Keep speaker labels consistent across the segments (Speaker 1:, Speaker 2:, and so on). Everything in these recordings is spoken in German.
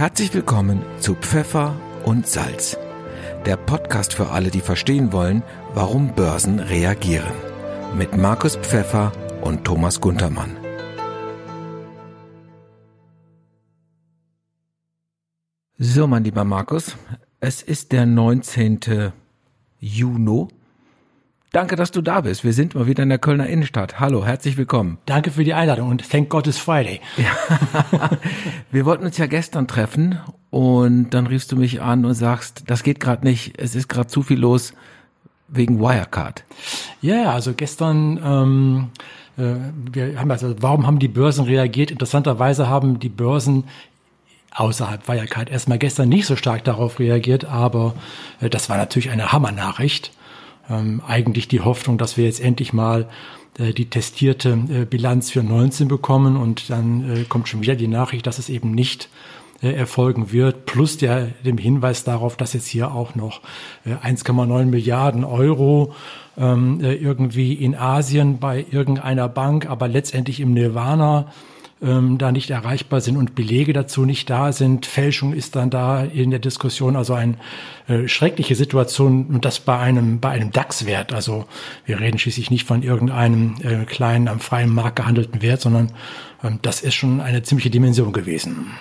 Speaker 1: Herzlich willkommen zu Pfeffer und Salz, der Podcast für alle, die verstehen wollen, warum Börsen reagieren. Mit Markus Pfeffer und Thomas Guntermann. So, mein lieber Markus, es ist der 19. Juni Danke, dass du da bist. Wir sind mal wieder in der Kölner Innenstadt. Hallo, herzlich willkommen.
Speaker 2: Danke für die Einladung und thank God it's Friday.
Speaker 1: Ja. Wir wollten uns ja gestern treffen und dann riefst du mich an und sagst, das geht gerade nicht, es ist gerade zu viel los wegen Wirecard.
Speaker 2: Ja, also gestern ähm, äh, wir haben also, warum haben die Börsen reagiert? Interessanterweise haben die Börsen außerhalb Wirecard erstmal gestern nicht so stark darauf reagiert, aber äh, das war natürlich eine Hammernachricht ähm, eigentlich die Hoffnung, dass wir jetzt endlich mal äh, die testierte äh, Bilanz für 19 bekommen und dann äh, kommt schon wieder die Nachricht, dass es eben nicht äh, erfolgen wird, plus der, dem Hinweis darauf, dass jetzt hier auch noch 1,9 äh, Milliarden Euro ähm, äh, irgendwie in Asien bei irgendeiner Bank, aber letztendlich im Nirvana ähm, da nicht erreichbar sind und Belege dazu nicht da sind. Fälschung ist dann da in der Diskussion also eine äh, schreckliche Situation und das bei einem bei einem DAX-Wert. Also wir reden schließlich nicht von irgendeinem äh, kleinen am freien Markt gehandelten Wert, sondern ähm, das ist schon eine ziemliche Dimension gewesen.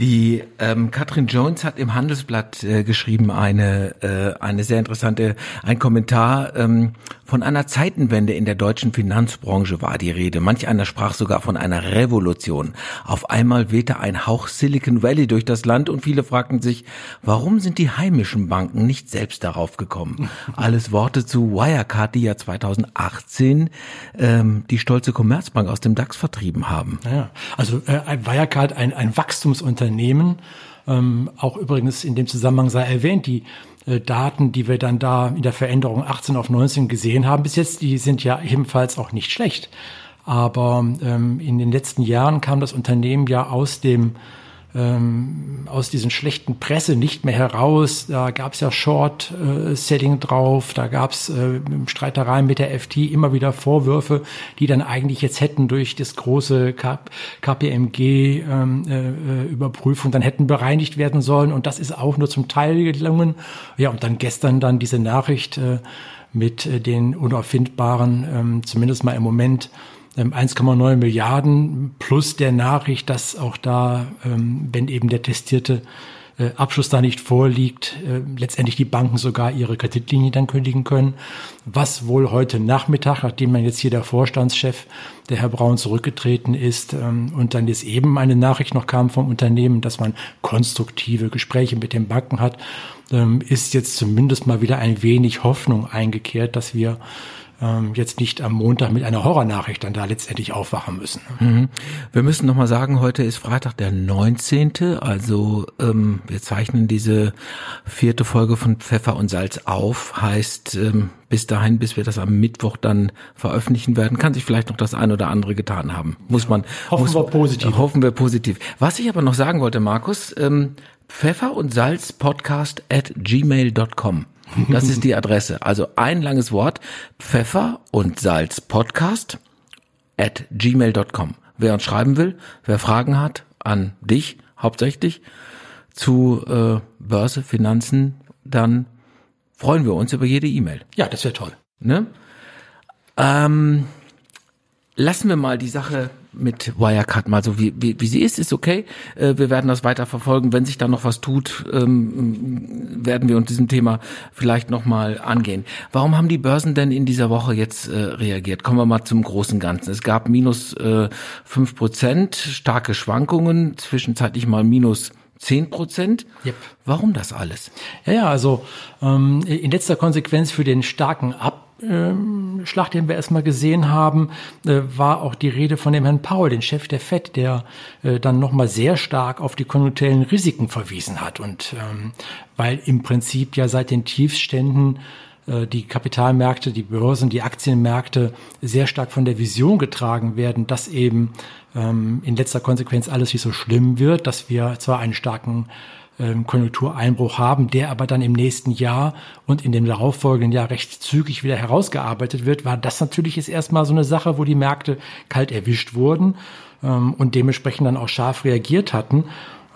Speaker 1: Die ähm, Katrin Jones hat im Handelsblatt äh, geschrieben eine äh, eine sehr interessante ein Kommentar ähm, von einer Zeitenwende in der deutschen Finanzbranche war die Rede. Manch einer sprach sogar von einer Revolution. Auf einmal wehte ein Hauch Silicon Valley durch das Land und viele fragten sich, warum sind die heimischen Banken nicht selbst darauf gekommen? Alles Worte zu Wirecard, die ja 2018 ähm, die stolze Commerzbank aus dem DAX vertrieben haben.
Speaker 2: Ja, also äh, Wirecard ein ein Wachstumsunternehmen Unternehmen. Ähm, auch übrigens in dem Zusammenhang sei erwähnt, die äh, Daten, die wir dann da in der Veränderung 18 auf 19 gesehen haben, bis jetzt, die sind ja ebenfalls auch nicht schlecht. Aber ähm, in den letzten Jahren kam das Unternehmen ja aus dem ähm, aus diesen schlechten Presse nicht mehr heraus. Da gab es ja Short-Selling äh, drauf, da gab es äh, Streitereien mit der FT immer wieder Vorwürfe, die dann eigentlich jetzt hätten durch das große KPMG-Überprüfung ähm, äh, dann hätten bereinigt werden sollen. Und das ist auch nur zum Teil gelungen. Ja, und dann gestern dann diese Nachricht äh, mit äh, den unauffindbaren, ähm, zumindest mal im Moment, 1,9 ähm, Milliarden plus der Nachricht, dass auch da, ähm, wenn eben der testierte äh, Abschluss da nicht vorliegt, äh, letztendlich die Banken sogar ihre Kreditlinie dann kündigen können. Was wohl heute Nachmittag, nachdem man jetzt hier der Vorstandschef, der Herr Braun, zurückgetreten ist ähm, und dann jetzt eben eine Nachricht noch kam vom Unternehmen, dass man konstruktive Gespräche mit den Banken hat, ist jetzt zumindest mal wieder ein wenig Hoffnung eingekehrt, dass wir ähm, jetzt nicht am Montag mit einer Horrornachricht dann da letztendlich aufwachen müssen.
Speaker 1: Mhm. Wir müssen nochmal sagen, heute ist Freitag der 19. Also ähm, wir zeichnen diese vierte Folge von Pfeffer und Salz auf. Heißt, ähm, bis dahin, bis wir das am Mittwoch dann veröffentlichen werden, kann sich vielleicht noch das ein oder andere getan haben. Muss man.
Speaker 2: Hoffen
Speaker 1: muss,
Speaker 2: wir positiv.
Speaker 1: Hoffen wir positiv. Was ich aber noch sagen wollte, Markus, ähm, Pfeffer und Salz Podcast at gmail.com. Das ist die Adresse. Also ein langes Wort. Pfeffer und Salz Podcast at gmail.com. Wer uns schreiben will, wer Fragen hat an dich hauptsächlich zu äh, Börse, Finanzen, dann freuen wir uns über jede E-Mail.
Speaker 2: Ja, das wäre toll.
Speaker 1: Ne? Ähm, lassen wir mal die Sache mit Wirecard mal so wie, wie, wie sie ist, ist okay. Äh, wir werden das weiter verfolgen. Wenn sich da noch was tut, ähm, werden wir uns diesem Thema vielleicht nochmal angehen. Warum haben die Börsen denn in dieser Woche jetzt äh, reagiert? Kommen wir mal zum großen Ganzen. Es gab minus äh, fünf Prozent, starke Schwankungen, zwischenzeitlich mal minus 10 Prozent. Yep. Warum das alles?
Speaker 2: Ja, ja, also ähm, in letzter Konsequenz für den starken Ab Schlacht, den wir erstmal gesehen haben, äh, war auch die Rede von dem Herrn Paul, den Chef der FED, der äh, dann nochmal sehr stark auf die konjunkturellen Risiken verwiesen hat. Und ähm, weil im Prinzip ja seit den Tiefständen äh, die Kapitalmärkte, die Börsen, die Aktienmärkte sehr stark von der Vision getragen werden, dass eben ähm, in letzter Konsequenz alles nicht so schlimm wird, dass wir zwar einen starken ähm, Konjunktureinbruch haben, der aber dann im nächsten Jahr und in dem darauffolgenden Jahr recht zügig wieder herausgearbeitet wird, war das natürlich jetzt erstmal so eine Sache, wo die Märkte kalt erwischt wurden ähm, und dementsprechend dann auch scharf reagiert hatten.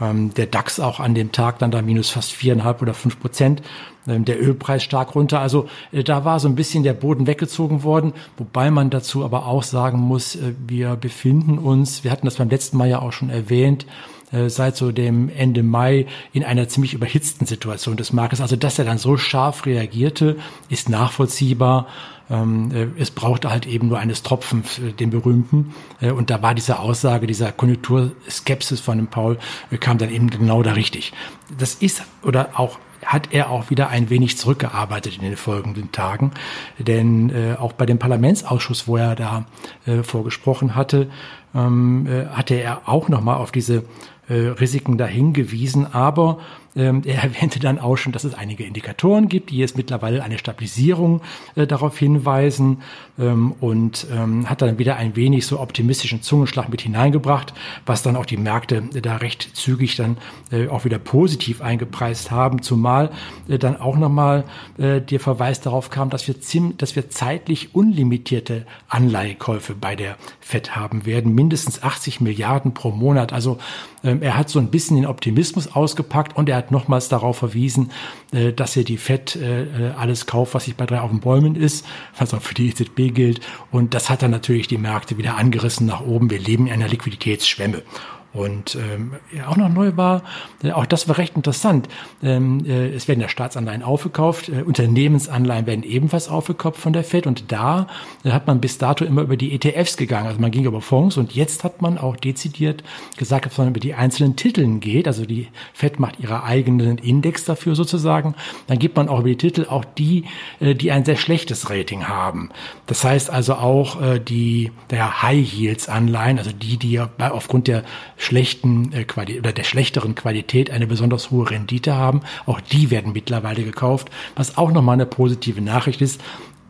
Speaker 2: Ähm, der DAX auch an dem Tag dann da minus fast viereinhalb oder fünf Prozent. Ähm, der Ölpreis stark runter. Also äh, da war so ein bisschen der Boden weggezogen worden, wobei man dazu aber auch sagen muss, äh, wir befinden uns, wir hatten das beim letzten Mal ja auch schon erwähnt, äh, seit so dem Ende Mai in einer ziemlich überhitzten Situation des Marktes. Also dass er dann so scharf reagierte, ist nachvollziehbar. Ähm, äh, es brauchte halt eben nur eines Tropfens, äh, den berühmten. Und da war diese Aussage, dieser Konjunkturskepsis von dem Paul, kam dann eben genau da richtig. Das ist oder auch hat er auch wieder ein wenig zurückgearbeitet in den folgenden Tagen. Denn äh, auch bei dem Parlamentsausschuss, wo er da äh, vorgesprochen hatte, ähm, äh, hatte er auch nochmal auf diese Risiken dahingewiesen. Aber ähm, er erwähnte dann auch schon, dass es einige Indikatoren gibt, die jetzt mittlerweile eine Stabilisierung äh, darauf hinweisen ähm, und ähm, hat dann wieder ein wenig so optimistischen Zungenschlag mit hineingebracht, was dann auch die Märkte da recht zügig dann äh, auch wieder positiv eingepreist haben, zumal äh, dann auch nochmal äh, der Verweis darauf kam, dass wir, zim dass wir zeitlich unlimitierte Anleihekäufe bei der FED haben werden, mindestens 80 Milliarden pro Monat. Also ähm, er hat so ein bisschen den Optimismus ausgepackt und er hat nochmals darauf verwiesen, äh, dass er die FED äh, äh, alles kauft, was sich bei drei auf den Bäumen ist, was auch für die EZB gilt. Und das hat dann natürlich die Märkte wieder angerissen nach oben. Wir leben in einer Liquiditätsschwemme. Und ähm, ja, auch noch neu war, äh, auch das war recht interessant. Ähm, äh, es werden ja Staatsanleihen aufgekauft, äh, Unternehmensanleihen werden ebenfalls aufgekauft von der Fed und da äh, hat man bis dato immer über die ETFs gegangen. Also man ging über Fonds und jetzt hat man auch dezidiert gesagt, dass man über die einzelnen Titeln geht. Also die Fed macht ihre eigenen Index dafür sozusagen. Dann gibt man auch über die Titel auch die, äh, die ein sehr schlechtes Rating haben. Das heißt also auch äh, die der High Yields Anleihen, also die, die ja aufgrund der schlechten äh, Qualität oder der schlechteren Qualität eine besonders hohe Rendite haben. Auch die werden mittlerweile gekauft, was auch nochmal eine positive Nachricht ist.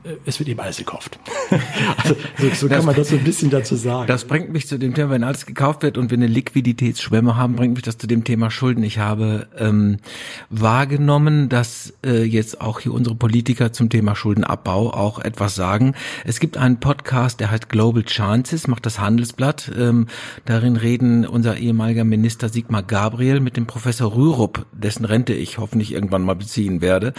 Speaker 2: Äh, es wird eben alles gekauft.
Speaker 1: also, so, so kann man das so ein bisschen dazu sagen. Das bringt mich zu dem Thema, wenn alles gekauft wird und wir eine Liquiditätsschwemme haben, bringt mich das zu dem Thema Schulden. Ich habe ähm, wahrgenommen, dass äh, jetzt auch hier unsere Politiker zum Thema Schuldenabbau auch etwas sagen. Es gibt einen Podcast, der heißt Global Chances, macht das Handelsblatt. Ähm, darin reden unser ehemaliger Minister Sigmar Gabriel mit dem Professor Rürup, dessen Rente ich hoffentlich irgendwann mal beziehen werde.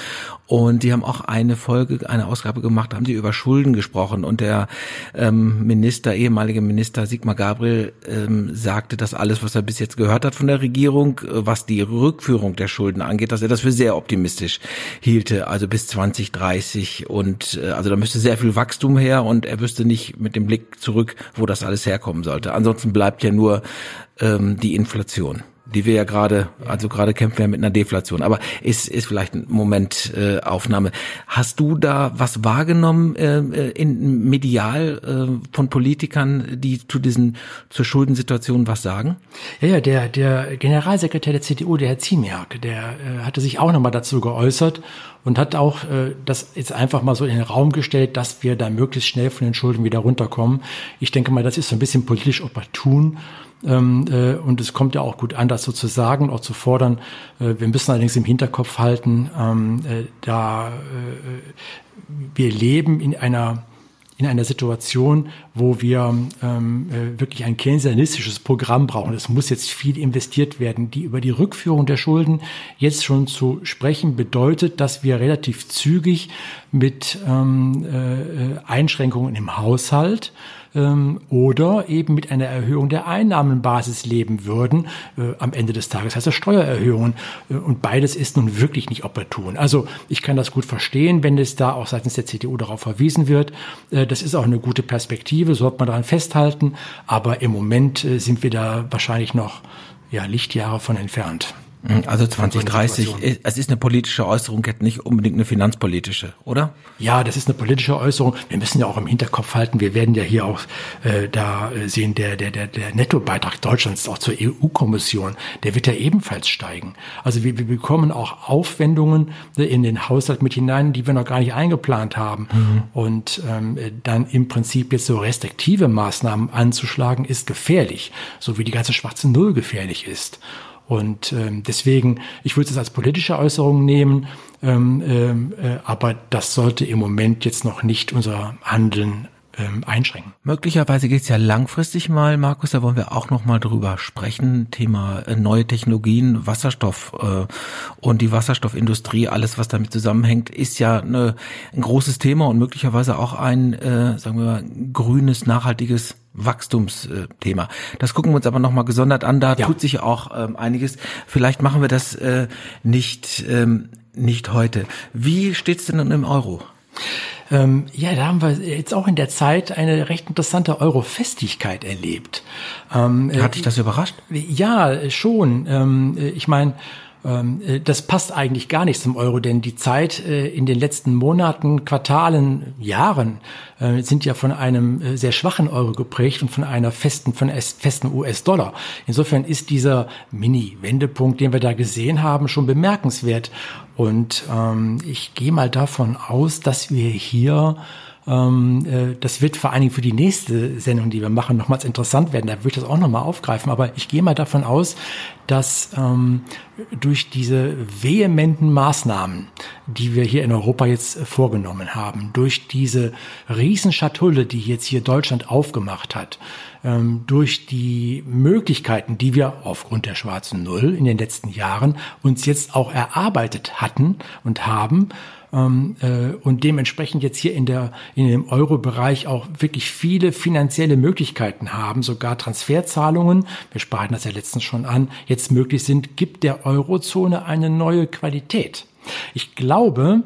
Speaker 1: Und die haben auch eine Folge, eine Ausgabe gemacht gemacht, haben sie über Schulden gesprochen. Und der ähm, Minister, ehemalige Minister Sigmar Gabriel ähm, sagte, dass alles, was er bis jetzt gehört hat von der Regierung, äh, was die Rückführung der Schulden angeht, dass er das für sehr optimistisch hielte, also bis 2030 und äh, also da müsste sehr viel Wachstum her und er wüsste nicht mit dem Blick zurück, wo das alles herkommen sollte. Ansonsten bleibt ja nur ähm, die Inflation die wir ja gerade, also gerade kämpfen wir mit einer Deflation, aber ist, ist vielleicht ein Moment äh, Aufnahme. Hast du da was wahrgenommen äh, äh, in medial äh, von Politikern, die zu diesen zur Schuldensituation was sagen?
Speaker 2: Ja, ja, der der Generalsekretär der CDU, der Herr Ziemiak, der äh, hatte sich auch nochmal dazu geäußert und hat auch äh, das jetzt einfach mal so in den Raum gestellt, dass wir da möglichst schnell von den Schulden wieder runterkommen. Ich denke mal, das ist so ein bisschen politisch opportun ähm, äh, und es kommt ja auch gut an, das so zu sagen, auch zu fordern. Äh, wir müssen allerdings im Hinterkopf halten, ähm, äh, da äh, wir leben in einer in einer Situation, wo wir ähm, äh, wirklich ein keynesianistisches Programm brauchen. Es muss jetzt viel investiert werden. Die über die Rückführung der Schulden jetzt schon zu sprechen bedeutet, dass wir relativ zügig mit ähm, äh, Einschränkungen im Haushalt ähm, oder eben mit einer Erhöhung der Einnahmenbasis leben würden äh, am Ende des Tages, heißt das Steuererhöhungen. Äh, und beides ist nun wirklich nicht opportun. Also ich kann das gut verstehen, wenn es da auch seitens der CDU darauf verwiesen wird. Äh, das ist auch eine gute Perspektive, sollte man daran festhalten. Aber im Moment äh, sind wir da wahrscheinlich noch ja, Lichtjahre von entfernt.
Speaker 1: Mhm, also 2030, es ist eine politische Äußerung, jetzt nicht unbedingt eine finanzpolitische, oder?
Speaker 2: Ja, das ist eine politische Äußerung. Wir müssen ja auch im Hinterkopf halten, wir werden ja hier auch äh, da sehen, der, der, der, der Nettobeitrag Deutschlands auch zur EU-Kommission, der wird ja ebenfalls steigen. Also wir, wir bekommen auch Aufwendungen äh, in den Haushalt mit hinein, die wir noch gar nicht eingeplant haben. Mhm. Und ähm, dann im Prinzip jetzt so restriktive Maßnahmen anzuschlagen, ist gefährlich, so wie die ganze schwarze Null gefährlich ist. Und ähm, deswegen, ich würde es als politische Äußerung nehmen, ähm, ähm, äh, aber das sollte im Moment jetzt noch nicht unser Handeln ähm, einschränken.
Speaker 1: Möglicherweise geht es ja langfristig mal, Markus, da wollen wir auch noch mal drüber sprechen. Thema äh, neue Technologien, Wasserstoff äh, und die Wasserstoffindustrie, alles was damit zusammenhängt, ist ja eine, ein großes Thema und möglicherweise auch ein, äh, sagen wir mal, grünes, nachhaltiges Wachstumsthema. Das gucken wir uns aber nochmal gesondert an. Da ja. tut sich auch ähm, einiges. Vielleicht machen wir das äh, nicht, ähm, nicht heute. Wie steht's denn im Euro?
Speaker 2: Ähm, ja, da haben wir jetzt auch in der Zeit eine recht interessante Eurofestigkeit erlebt.
Speaker 1: Ähm, Hat dich das überrascht?
Speaker 2: Ja, schon. Ähm, ich meine, das passt eigentlich gar nicht zum Euro, denn die Zeit äh, in den letzten Monaten, Quartalen, Jahren äh, sind ja von einem sehr schwachen Euro geprägt und von einer festen, von festen US-Dollar. Insofern ist dieser Mini-Wendepunkt, den wir da gesehen haben, schon bemerkenswert. Und ähm, ich gehe mal davon aus, dass wir hier ähm, äh, das wird vor allen Dingen für die nächste Sendung, die wir machen, nochmals interessant werden. Da würde ich das auch nochmal aufgreifen. Aber ich gehe mal davon aus, dass ähm, durch diese vehementen Maßnahmen, die wir hier in Europa jetzt vorgenommen haben, durch diese Riesenschatulle, die jetzt hier Deutschland aufgemacht hat, ähm, durch die Möglichkeiten, die wir aufgrund der schwarzen Null in den letzten Jahren uns jetzt auch erarbeitet hatten und haben, ähm, äh, und dementsprechend jetzt hier in der in dem Euro-Bereich auch wirklich viele finanzielle Möglichkeiten haben, sogar Transferzahlungen, wir sprachen das ja letztens schon an, jetzt möglich sind, gibt der Eurozone eine neue Qualität. Ich glaube,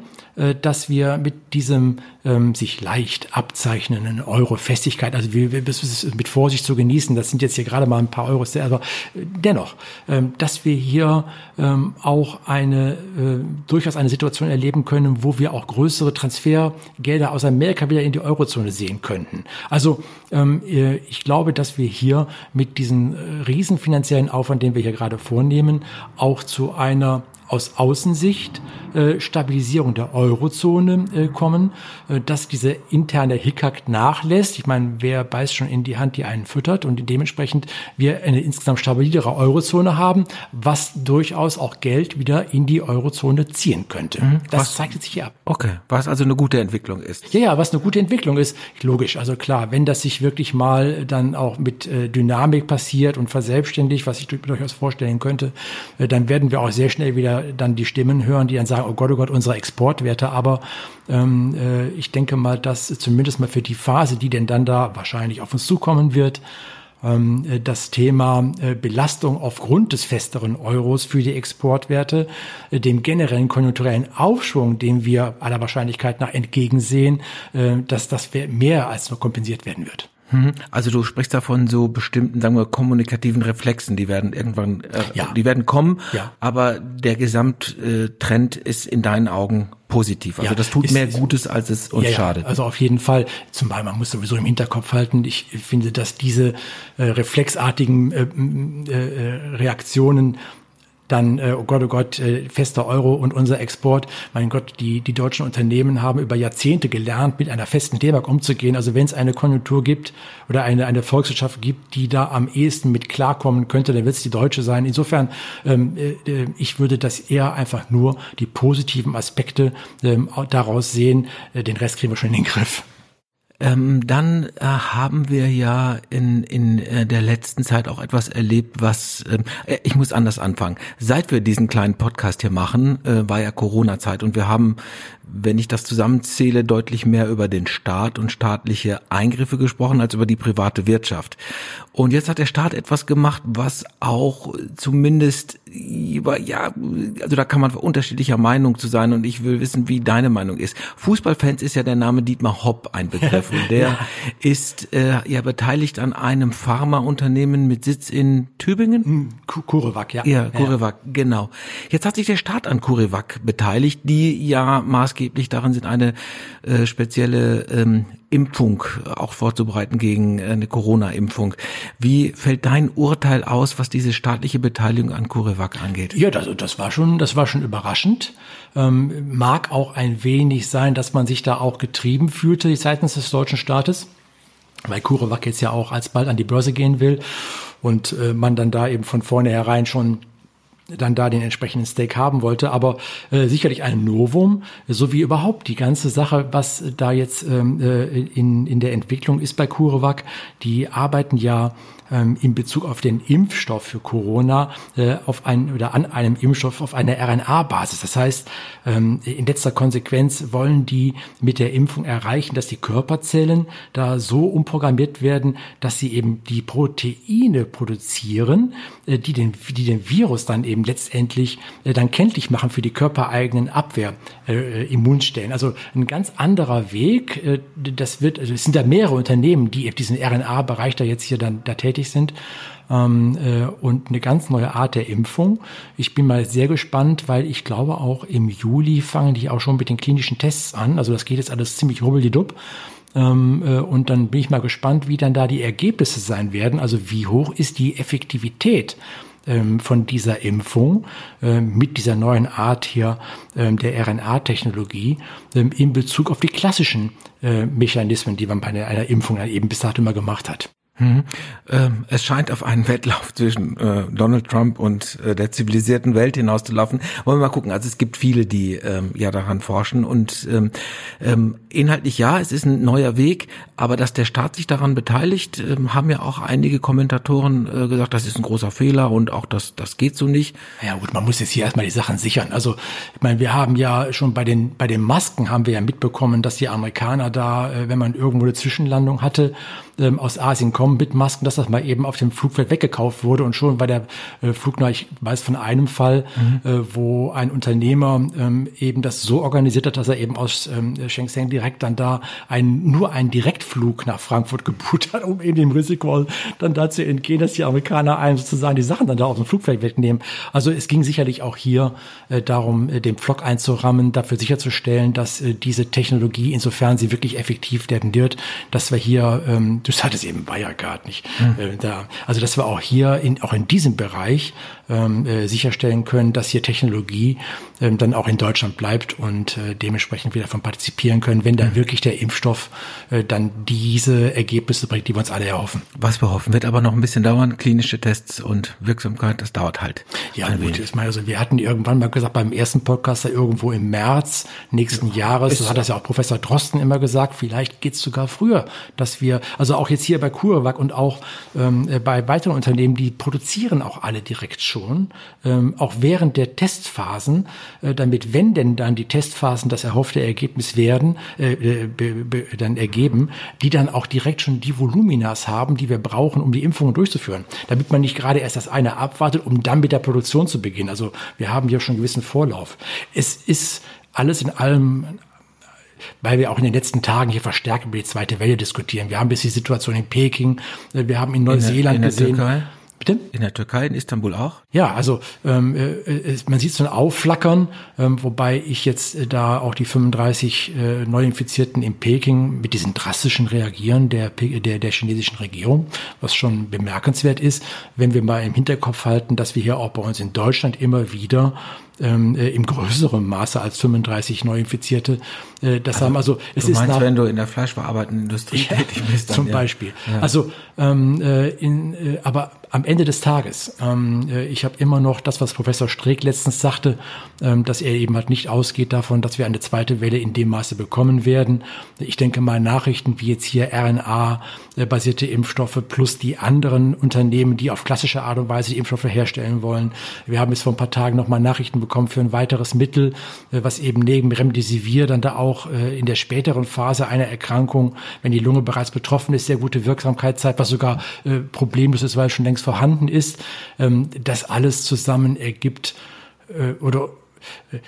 Speaker 2: dass wir mit diesem ähm, sich leicht abzeichnenden Euro-Festigkeit, also wir, wir, das ist mit Vorsicht zu genießen, das sind jetzt hier gerade mal ein paar Euros, aber äh, dennoch, ähm, dass wir hier ähm, auch eine äh, durchaus eine Situation erleben können, wo wir auch größere Transfergelder aus Amerika wieder in die Eurozone sehen könnten. Also ähm, äh, ich glaube, dass wir hier mit diesem äh, riesen finanziellen Aufwand, den wir hier gerade vornehmen, auch zu einer aus Außensicht äh, Stabilisierung der Eurozone äh, kommen, äh, dass dieser interne Hickhack nachlässt. Ich meine, wer beißt schon in die Hand, die einen füttert und dementsprechend wir eine insgesamt stabilere Eurozone haben, was durchaus auch Geld wieder in die Eurozone ziehen könnte. Mhm. Das was, zeigt sich hier ab.
Speaker 1: Okay, was also eine gute Entwicklung ist.
Speaker 2: Ja, ja, was eine gute Entwicklung ist, logisch. Also klar, wenn das sich wirklich mal dann auch mit äh, Dynamik passiert und verselbstständigt, was ich durchaus vorstellen könnte, äh, dann werden wir auch sehr schnell wieder dann die Stimmen hören, die dann sagen, oh Gott, oh Gott, unsere Exportwerte. Aber ähm, äh, ich denke mal, dass zumindest mal für die Phase, die denn dann da wahrscheinlich auf uns zukommen wird, ähm, äh, das Thema äh, Belastung aufgrund des festeren Euros für die Exportwerte, äh, dem generellen konjunkturellen Aufschwung, dem wir aller Wahrscheinlichkeit nach entgegensehen, dass das mehr als nur kompensiert werden wird.
Speaker 1: Mhm. Also du sprichst davon so bestimmten, sagen wir, kommunikativen Reflexen, die werden irgendwann, äh, ja. die werden kommen, ja. aber der Gesamttrend ist in deinen Augen positiv. Also ja, das tut ist, mehr Gutes, als es uns ja, schadet.
Speaker 2: Also auf jeden Fall. Zumal man muss sowieso im Hinterkopf halten, ich finde, dass diese äh, reflexartigen äh, äh, Reaktionen dann, äh, oh Gott, oh Gott, äh, fester Euro und unser Export. Mein Gott, die, die deutschen Unternehmen haben über Jahrzehnte gelernt, mit einer festen D-Mark umzugehen. Also wenn es eine Konjunktur gibt oder eine, eine Volkswirtschaft gibt, die da am ehesten mit klarkommen könnte, dann wird es die deutsche sein. Insofern, ähm, äh, ich würde das eher einfach nur die positiven Aspekte ähm, daraus sehen. Äh, den Rest kriegen wir schon in den Griff.
Speaker 1: Ähm, dann äh, haben wir ja in, in äh, der letzten Zeit auch etwas erlebt, was, ähm, äh, ich muss anders anfangen. Seit wir diesen kleinen Podcast hier machen, äh, war ja Corona-Zeit und wir haben wenn ich das zusammenzähle, deutlich mehr über den Staat und staatliche Eingriffe gesprochen als über die private Wirtschaft. Und jetzt hat der Staat etwas gemacht, was auch zumindest, ja, also da kann man unterschiedlicher Meinung zu sein und ich will wissen, wie deine Meinung ist. Fußballfans ist ja der Name Dietmar Hopp ein Begriff und der ja. ist äh, ja beteiligt an einem Pharmaunternehmen mit Sitz in Tübingen. Hm,
Speaker 2: Kurewac, ja.
Speaker 1: Ja, Kurewac, ja. genau. Jetzt hat sich der Staat an Kurewac beteiligt, die ja maßgeblich maßgeblich daran sind, eine äh, spezielle ähm, Impfung auch vorzubereiten gegen äh, eine Corona-Impfung. Wie fällt dein Urteil aus, was diese staatliche Beteiligung an CureVac angeht?
Speaker 2: Ja, das, das war schon, das war schon überraschend. Ähm, mag auch ein wenig sein, dass man sich da auch getrieben fühlte seitens des deutschen Staates, weil CureVac jetzt ja auch alsbald an die Börse gehen will und äh, man dann da eben von vornherein schon dann da den entsprechenden Stake haben wollte, aber äh, sicherlich ein Novum, so wie überhaupt die ganze Sache, was da jetzt ähm, äh, in, in der Entwicklung ist bei CureVac. Die arbeiten ja ähm, in Bezug auf den Impfstoff für Corona äh, auf einen oder an einem Impfstoff auf einer RNA-Basis. Das heißt, ähm, in letzter Konsequenz wollen die mit der Impfung erreichen, dass die Körperzellen da so umprogrammiert werden, dass sie eben die Proteine produzieren, äh, die den, die den Virus dann eben letztendlich äh, dann kenntlich machen für die körpereigenen Abwehr-Immunstellen. Äh, also ein ganz anderer Weg. Äh, das wird, also es sind da mehrere Unternehmen, die auf diesen RNA-Bereich da jetzt hier dann da tätig sind ähm, äh, und eine ganz neue Art der Impfung. Ich bin mal sehr gespannt, weil ich glaube auch im Juli fangen die auch schon mit den klinischen Tests an. Also das geht jetzt alles ziemlich rubbeldidupp. Ähm, äh, und dann bin ich mal gespannt, wie dann da die Ergebnisse sein werden. Also wie hoch ist die Effektivität von dieser Impfung äh, mit dieser neuen Art hier äh, der RNA-Technologie in Bezug auf die klassischen äh, Mechanismen, die man bei einer, Impfung eben bis dato immer gemacht hat.
Speaker 1: Mhm. Ähm, es scheint auf einen Wettlauf zwischen äh, Donald Trump und äh, der zivilisierten Welt hinauszulaufen. Wollen wir mal gucken. Also es gibt viele, die ähm, ja daran forschen und ähm, ähm, inhaltlich ja, es ist ein neuer Weg, aber dass der Staat sich daran beteiligt, ähm, haben ja auch einige Kommentatoren äh, gesagt, das ist ein großer Fehler und auch das, das geht so nicht.
Speaker 2: Ja gut, man muss jetzt hier erstmal die Sachen sichern. Also ich meine, wir haben ja schon bei den bei den Masken haben wir ja mitbekommen, dass die Amerikaner da, äh, wenn man irgendwo eine Zwischenlandung hatte, ähm, aus Asien kommen mit Masken, dass das mal eben auf dem Flugfeld weggekauft wurde und schon bei der äh, Flugner, ich weiß von einem Fall, mhm. äh, wo ein Unternehmer ähm, eben das so organisiert hat, dass er eben aus ähm, Shenzhen direkt dann da ein, nur einen Direktflug nach Frankfurt gebucht hat, um eben dem Risiko dann dazu entgehen, dass die Amerikaner einem sozusagen die Sachen dann da aus dem Flugfeld wegnehmen. Also es ging sicherlich auch hier äh, darum, äh, den Flock einzurammen, dafür sicherzustellen, dass äh, diese Technologie, insofern sie wirklich effektiv werden wird, dass wir hier ähm, das hat es eben Wirecard nicht. Mhm. da, also dass wir auch hier in, auch in diesem Bereich ähm, äh, sicherstellen können, dass hier Technologie ähm, dann auch in Deutschland bleibt und äh, dementsprechend wieder davon partizipieren können, wenn dann mhm. wirklich der Impfstoff äh, dann diese Ergebnisse bringt, die wir uns alle erhoffen.
Speaker 1: Was wir hoffen, wird aber noch ein bisschen dauern. Klinische Tests und Wirksamkeit, das dauert halt.
Speaker 2: Ja, gut, ich meine, also wir hatten irgendwann mal gesagt, beim ersten Podcast irgendwo im März nächsten ja, Jahres, so hat das ja auch Professor Drosten immer gesagt, vielleicht geht's sogar früher, dass wir, also auch jetzt hier bei CureVac und auch ähm, bei weiteren Unternehmen, die produzieren auch alle direkt schon schon, ähm, auch während der Testphasen, äh, damit, wenn denn dann die Testphasen das erhoffte Ergebnis werden, äh, äh be, be, dann ergeben, die dann auch direkt schon die Voluminas haben, die wir brauchen, um die Impfungen durchzuführen. Damit man nicht gerade erst das eine abwartet, um dann mit der Produktion zu beginnen. Also wir haben hier schon einen gewissen Vorlauf. Es ist alles in allem weil wir auch in den letzten Tagen hier verstärkt über die zweite Welle diskutieren. Wir haben bis die Situation in Peking, äh, wir haben in Neuseeland in der, in der gesehen. Türkei.
Speaker 1: Bitte? In der Türkei, in Istanbul auch?
Speaker 2: Ja, also ähm, äh, man sieht so ein Aufflackern, ähm, wobei ich jetzt äh, da auch die 35 äh, Neuinfizierten in Peking mit diesen drastischen Reagieren der, der, der chinesischen Regierung, was schon bemerkenswert ist, wenn wir mal im Hinterkopf halten, dass wir hier auch bei uns in Deutschland immer wieder ähm, äh, im größeren Maße als 35 Neuinfizierte. Äh, das also, haben also
Speaker 1: es du ist meinst, nach, wenn du in der fleischverarbeitenden Industrie ja, tätig bist,
Speaker 2: dann, zum ja. Beispiel. Ja. Also ähm, äh, in, äh, aber am Ende des Tages, ähm, äh, ich habe immer noch das, was Professor Streeck letztens sagte, ähm, dass er eben halt nicht ausgeht davon, dass wir eine zweite Welle in dem Maße bekommen werden. Ich denke mal Nachrichten wie jetzt hier RNA-basierte Impfstoffe plus die anderen Unternehmen, die auf klassische Art und Weise die Impfstoffe herstellen wollen. Wir haben jetzt vor ein paar Tagen nochmal Nachrichten bekommen für ein weiteres Mittel, äh, was eben neben Remdesivir dann da auch äh, in der späteren Phase einer Erkrankung, wenn die Lunge bereits betroffen ist, sehr gute Wirksamkeit zeigt, was sogar äh, problemlos ist, weil es schon längst vorhanden ist. Ähm, das alles zusammen ergibt oder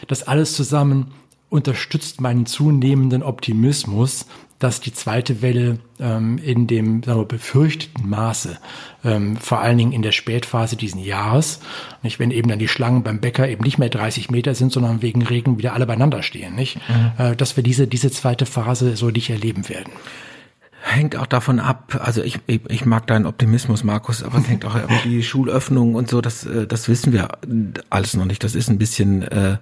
Speaker 2: das alles zusammen unterstützt meinen zunehmenden Optimismus, dass die zweite Welle ähm, in dem sagen wir, befürchteten Maße, ähm, vor allen Dingen in der Spätphase diesen Jahres, nicht, wenn eben dann die Schlangen beim Bäcker eben nicht mehr 30 Meter sind, sondern wegen Regen wieder alle beieinander stehen, nicht, mhm. äh, dass wir diese diese zweite Phase so nicht erleben werden.
Speaker 1: Hängt auch davon ab, also ich, ich, ich mag deinen Optimismus, Markus, aber es hängt auch über die Schulöffnung und so, das, äh, das wissen wir alles noch nicht. Das ist ein bisschen, äh,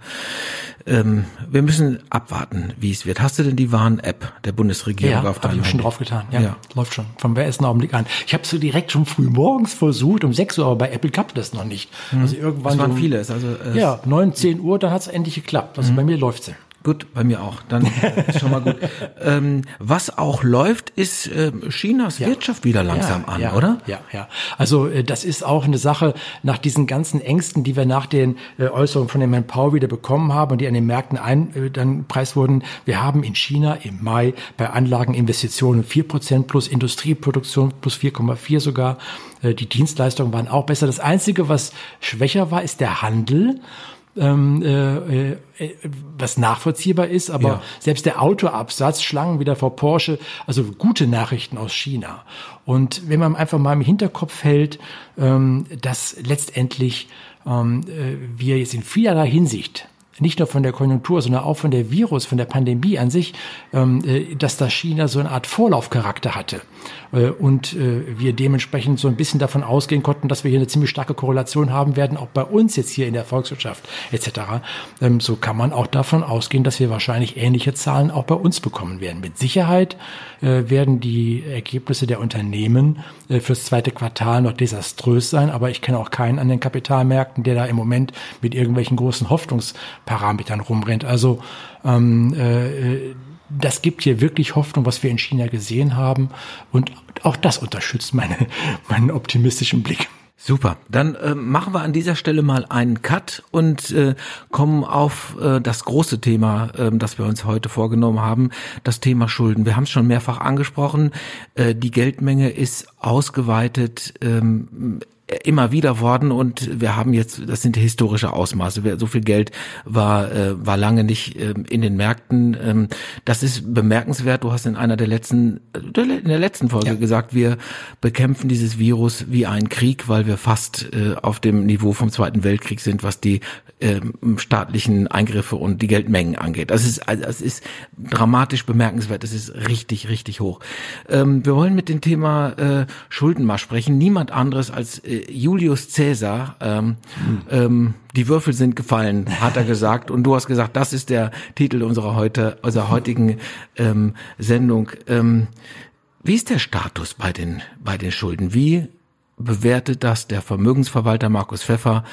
Speaker 1: ähm, wir müssen abwarten, wie es wird. Hast du denn die Warn-App der Bundesregierung
Speaker 2: ja, auf deinem ich schon drauf getan. Ja, ja, läuft schon. Vom ersten Augenblick an. Ich habe so direkt schon früh morgens versucht, um 6 Uhr, aber bei Apple klappt das noch nicht.
Speaker 1: Hm. Also irgendwann. Das waren so, viele. Also,
Speaker 2: äh, ja, 9, 10 Uhr, dann hat es endlich geklappt. Also mhm. bei mir läuft sie.
Speaker 1: Gut, bei mir auch. Dann ist schon mal gut. ähm, was auch läuft, ist äh, Chinas ja. Wirtschaft wieder langsam ja, an,
Speaker 2: ja,
Speaker 1: oder?
Speaker 2: Ja, ja. Also äh, das ist auch eine Sache nach diesen ganzen Ängsten, die wir nach den äh, Äußerungen von dem Herrn Paul wieder bekommen haben und die an den Märkten ein, äh, dann preis wurden. Wir haben in China im Mai bei Anlageninvestitionen vier Prozent plus Industrieproduktion plus 4,4 sogar. Äh, die Dienstleistungen waren auch besser. Das Einzige, was schwächer war, ist der Handel ähm, äh, äh, was nachvollziehbar ist, aber ja. selbst der Autoabsatz Schlangen wieder vor Porsche, also gute Nachrichten aus China. Und wenn man einfach mal im Hinterkopf hält, ähm, dass letztendlich ähm, äh, wir jetzt in vielerlei Hinsicht nicht nur von der Konjunktur, sondern auch von der Virus, von der Pandemie an sich, ähm, äh, dass da China so eine Art Vorlaufcharakter hatte. Äh, und äh, wir dementsprechend so ein bisschen davon ausgehen konnten, dass wir hier eine ziemlich starke Korrelation haben werden, auch bei uns jetzt hier in der Volkswirtschaft etc. Ähm, so kann man auch davon ausgehen, dass wir wahrscheinlich ähnliche Zahlen auch bei uns bekommen werden. Mit Sicherheit werden die Ergebnisse der Unternehmen fürs zweite Quartal noch desaströs sein, aber ich kenne auch keinen an den Kapitalmärkten, der da im Moment mit irgendwelchen großen Hoffnungsparametern rumrennt. Also ähm, äh, das gibt hier wirklich Hoffnung, was wir in China gesehen haben. Und auch das unterstützt meine, meinen optimistischen Blick.
Speaker 1: Super. Dann äh, machen wir an dieser Stelle mal einen Cut und äh, kommen auf äh, das große Thema, äh, das wir uns heute vorgenommen haben, das Thema Schulden. Wir haben es schon mehrfach angesprochen. Äh, die Geldmenge ist ausgeweitet. Ähm, immer wieder worden und wir haben jetzt, das sind historische Ausmaße. So viel Geld war, äh, war lange nicht äh, in den Märkten. Ähm, das ist bemerkenswert. Du hast in einer der letzten, in der letzten Folge ja. gesagt, wir bekämpfen dieses Virus wie einen Krieg, weil wir fast äh, auf dem Niveau vom Zweiten Weltkrieg sind, was die äh, staatlichen Eingriffe und die Geldmengen angeht. Das ist, also, das ist dramatisch bemerkenswert. Das ist richtig, richtig hoch. Ähm, wir wollen mit dem Thema äh, Schulden mal sprechen. Niemand anderes als äh, Julius Caesar, ähm, hm. ähm, die Würfel sind gefallen, hat er gesagt. Und du hast gesagt, das ist der Titel unserer heute, unserer heutigen ähm, Sendung. Ähm, wie ist der Status bei den, bei den Schulden? Wie bewertet das der Vermögensverwalter Markus Pfeffer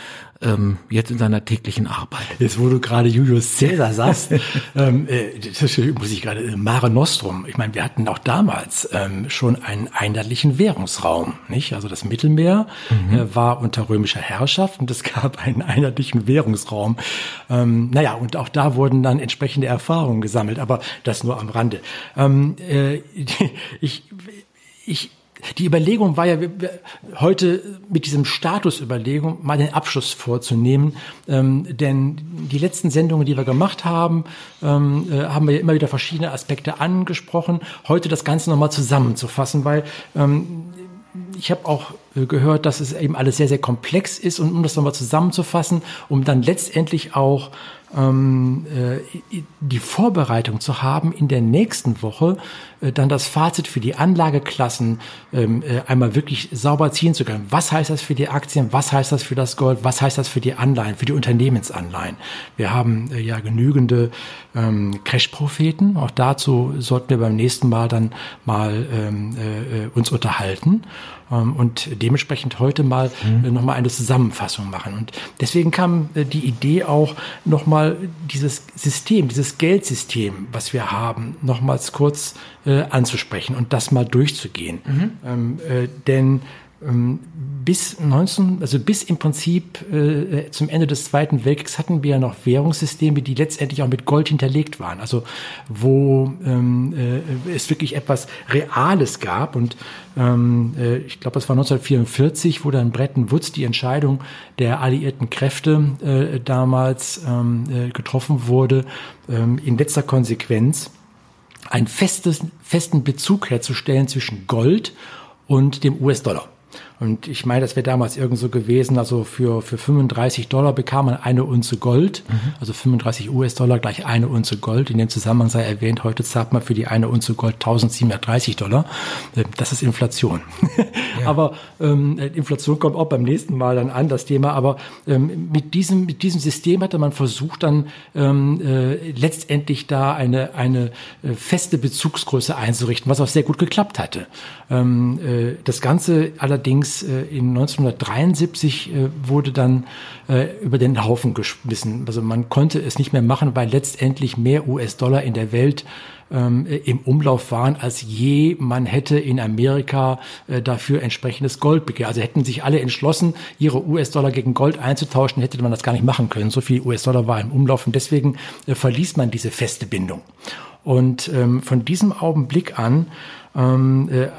Speaker 1: ähm, jetzt in seiner täglichen Arbeit?
Speaker 2: Jetzt, wo du gerade Julius Caesar sagst, ähm, äh, das muss ich gerade, äh, Mare Nostrum. Ich meine, wir hatten auch damals ähm, schon einen einheitlichen Währungsraum, nicht? Also das Mittelmeer mhm. äh, war unter römischer Herrschaft und es gab einen einheitlichen Währungsraum. Ähm, naja, und auch da wurden dann entsprechende Erfahrungen gesammelt, aber das nur am Rande. Ähm, äh, ich, ich die Überlegung war ja heute mit diesem Statusüberlegung mal den Abschluss vorzunehmen, ähm, denn die letzten Sendungen, die wir gemacht haben, ähm, äh, haben wir ja immer wieder verschiedene Aspekte angesprochen. Heute das Ganze nochmal zusammenzufassen, weil ähm, ich habe auch äh, gehört, dass es eben alles sehr, sehr komplex ist und um das nochmal zusammenzufassen, um dann letztendlich auch ähm, äh, die Vorbereitung zu haben, in der nächsten Woche dann das Fazit für die Anlageklassen ähm, äh, einmal wirklich sauber ziehen zu können. Was heißt das für die Aktien? Was heißt das für das Gold? Was heißt das für die Anleihen, für die Unternehmensanleihen? Wir haben äh, ja genügende ähm, Crash-Propheten. Auch dazu sollten wir beim nächsten Mal dann mal ähm, äh, äh uns unterhalten und dementsprechend heute mal mhm. äh, nochmal eine Zusammenfassung machen. Und deswegen kam äh, die Idee auch nochmal dieses System, dieses Geldsystem, was wir haben, nochmals kurz äh, anzusprechen und das mal durchzugehen. Mhm. Ähm, äh, denn ähm, bis 19, also bis im Prinzip äh, zum Ende des Zweiten Weltkriegs hatten wir ja noch Währungssysteme, die letztendlich auch mit Gold hinterlegt waren. Also wo ähm, äh, es wirklich etwas Reales gab. Und ähm, äh, ich glaube, das war 1944, wo dann Bretton Woods die Entscheidung der alliierten Kräfte äh, damals ähm, äh, getroffen wurde, ähm, in letzter Konsequenz einen festes, festen Bezug herzustellen zwischen Gold und dem US-Dollar. Und ich meine, das wäre damals irgend so gewesen, also für, für 35 Dollar bekam man eine Unze Gold, mhm. also 35 US-Dollar gleich eine Unze Gold. In dem Zusammenhang sei erwähnt, heute zahlt man für die eine Unze Gold 1730 Dollar. Äh, das ist Inflation. Ja. aber ähm, Inflation kommt auch beim nächsten Mal dann an, das Thema. Aber ähm, mit, diesem, mit diesem System hatte man versucht, dann ähm, äh, letztendlich da eine, eine äh, feste Bezugsgröße einzurichten, was auch sehr gut geklappt hatte. Ähm, äh, das Ganze allerdings äh, in 1973 äh, wurde dann äh, über den Haufen geschmissen. Also man konnte es nicht mehr machen, weil letztendlich mehr US-Dollar in der Welt ähm, im Umlauf waren, als je man hätte in Amerika äh, dafür entsprechendes Gold begehrt. Also hätten sich alle entschlossen, ihre US-Dollar gegen Gold einzutauschen, hätte man das gar nicht machen können. So viel US-Dollar war im Umlauf und deswegen äh, verließ man diese feste Bindung. Und ähm, von diesem Augenblick an ähm, äh,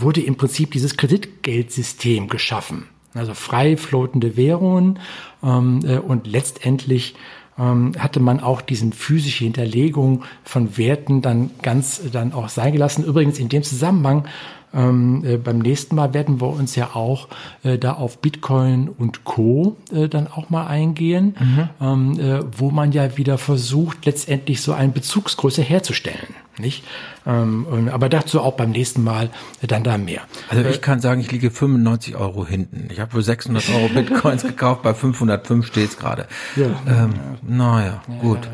Speaker 2: wurde im Prinzip dieses Kreditgeldsystem geschaffen. Also frei floatende Währungen ähm, äh, und letztendlich ähm, hatte man auch diesen physische Hinterlegung von Werten dann ganz äh, dann auch sein gelassen. Übrigens in dem Zusammenhang ähm, äh, beim nächsten Mal werden wir uns ja auch äh, da auf Bitcoin und Co. Äh, dann auch mal eingehen, mhm. ähm, äh, wo man ja wieder versucht, letztendlich so eine Bezugsgröße herzustellen. Nicht? Ähm, aber dazu auch beim nächsten Mal dann da mehr.
Speaker 1: Also ich äh, kann sagen, ich liege 95 Euro hinten. Ich habe für 600 Euro Bitcoins gekauft, bei 505 steht es gerade. Ja. Ähm, naja, ja, gut.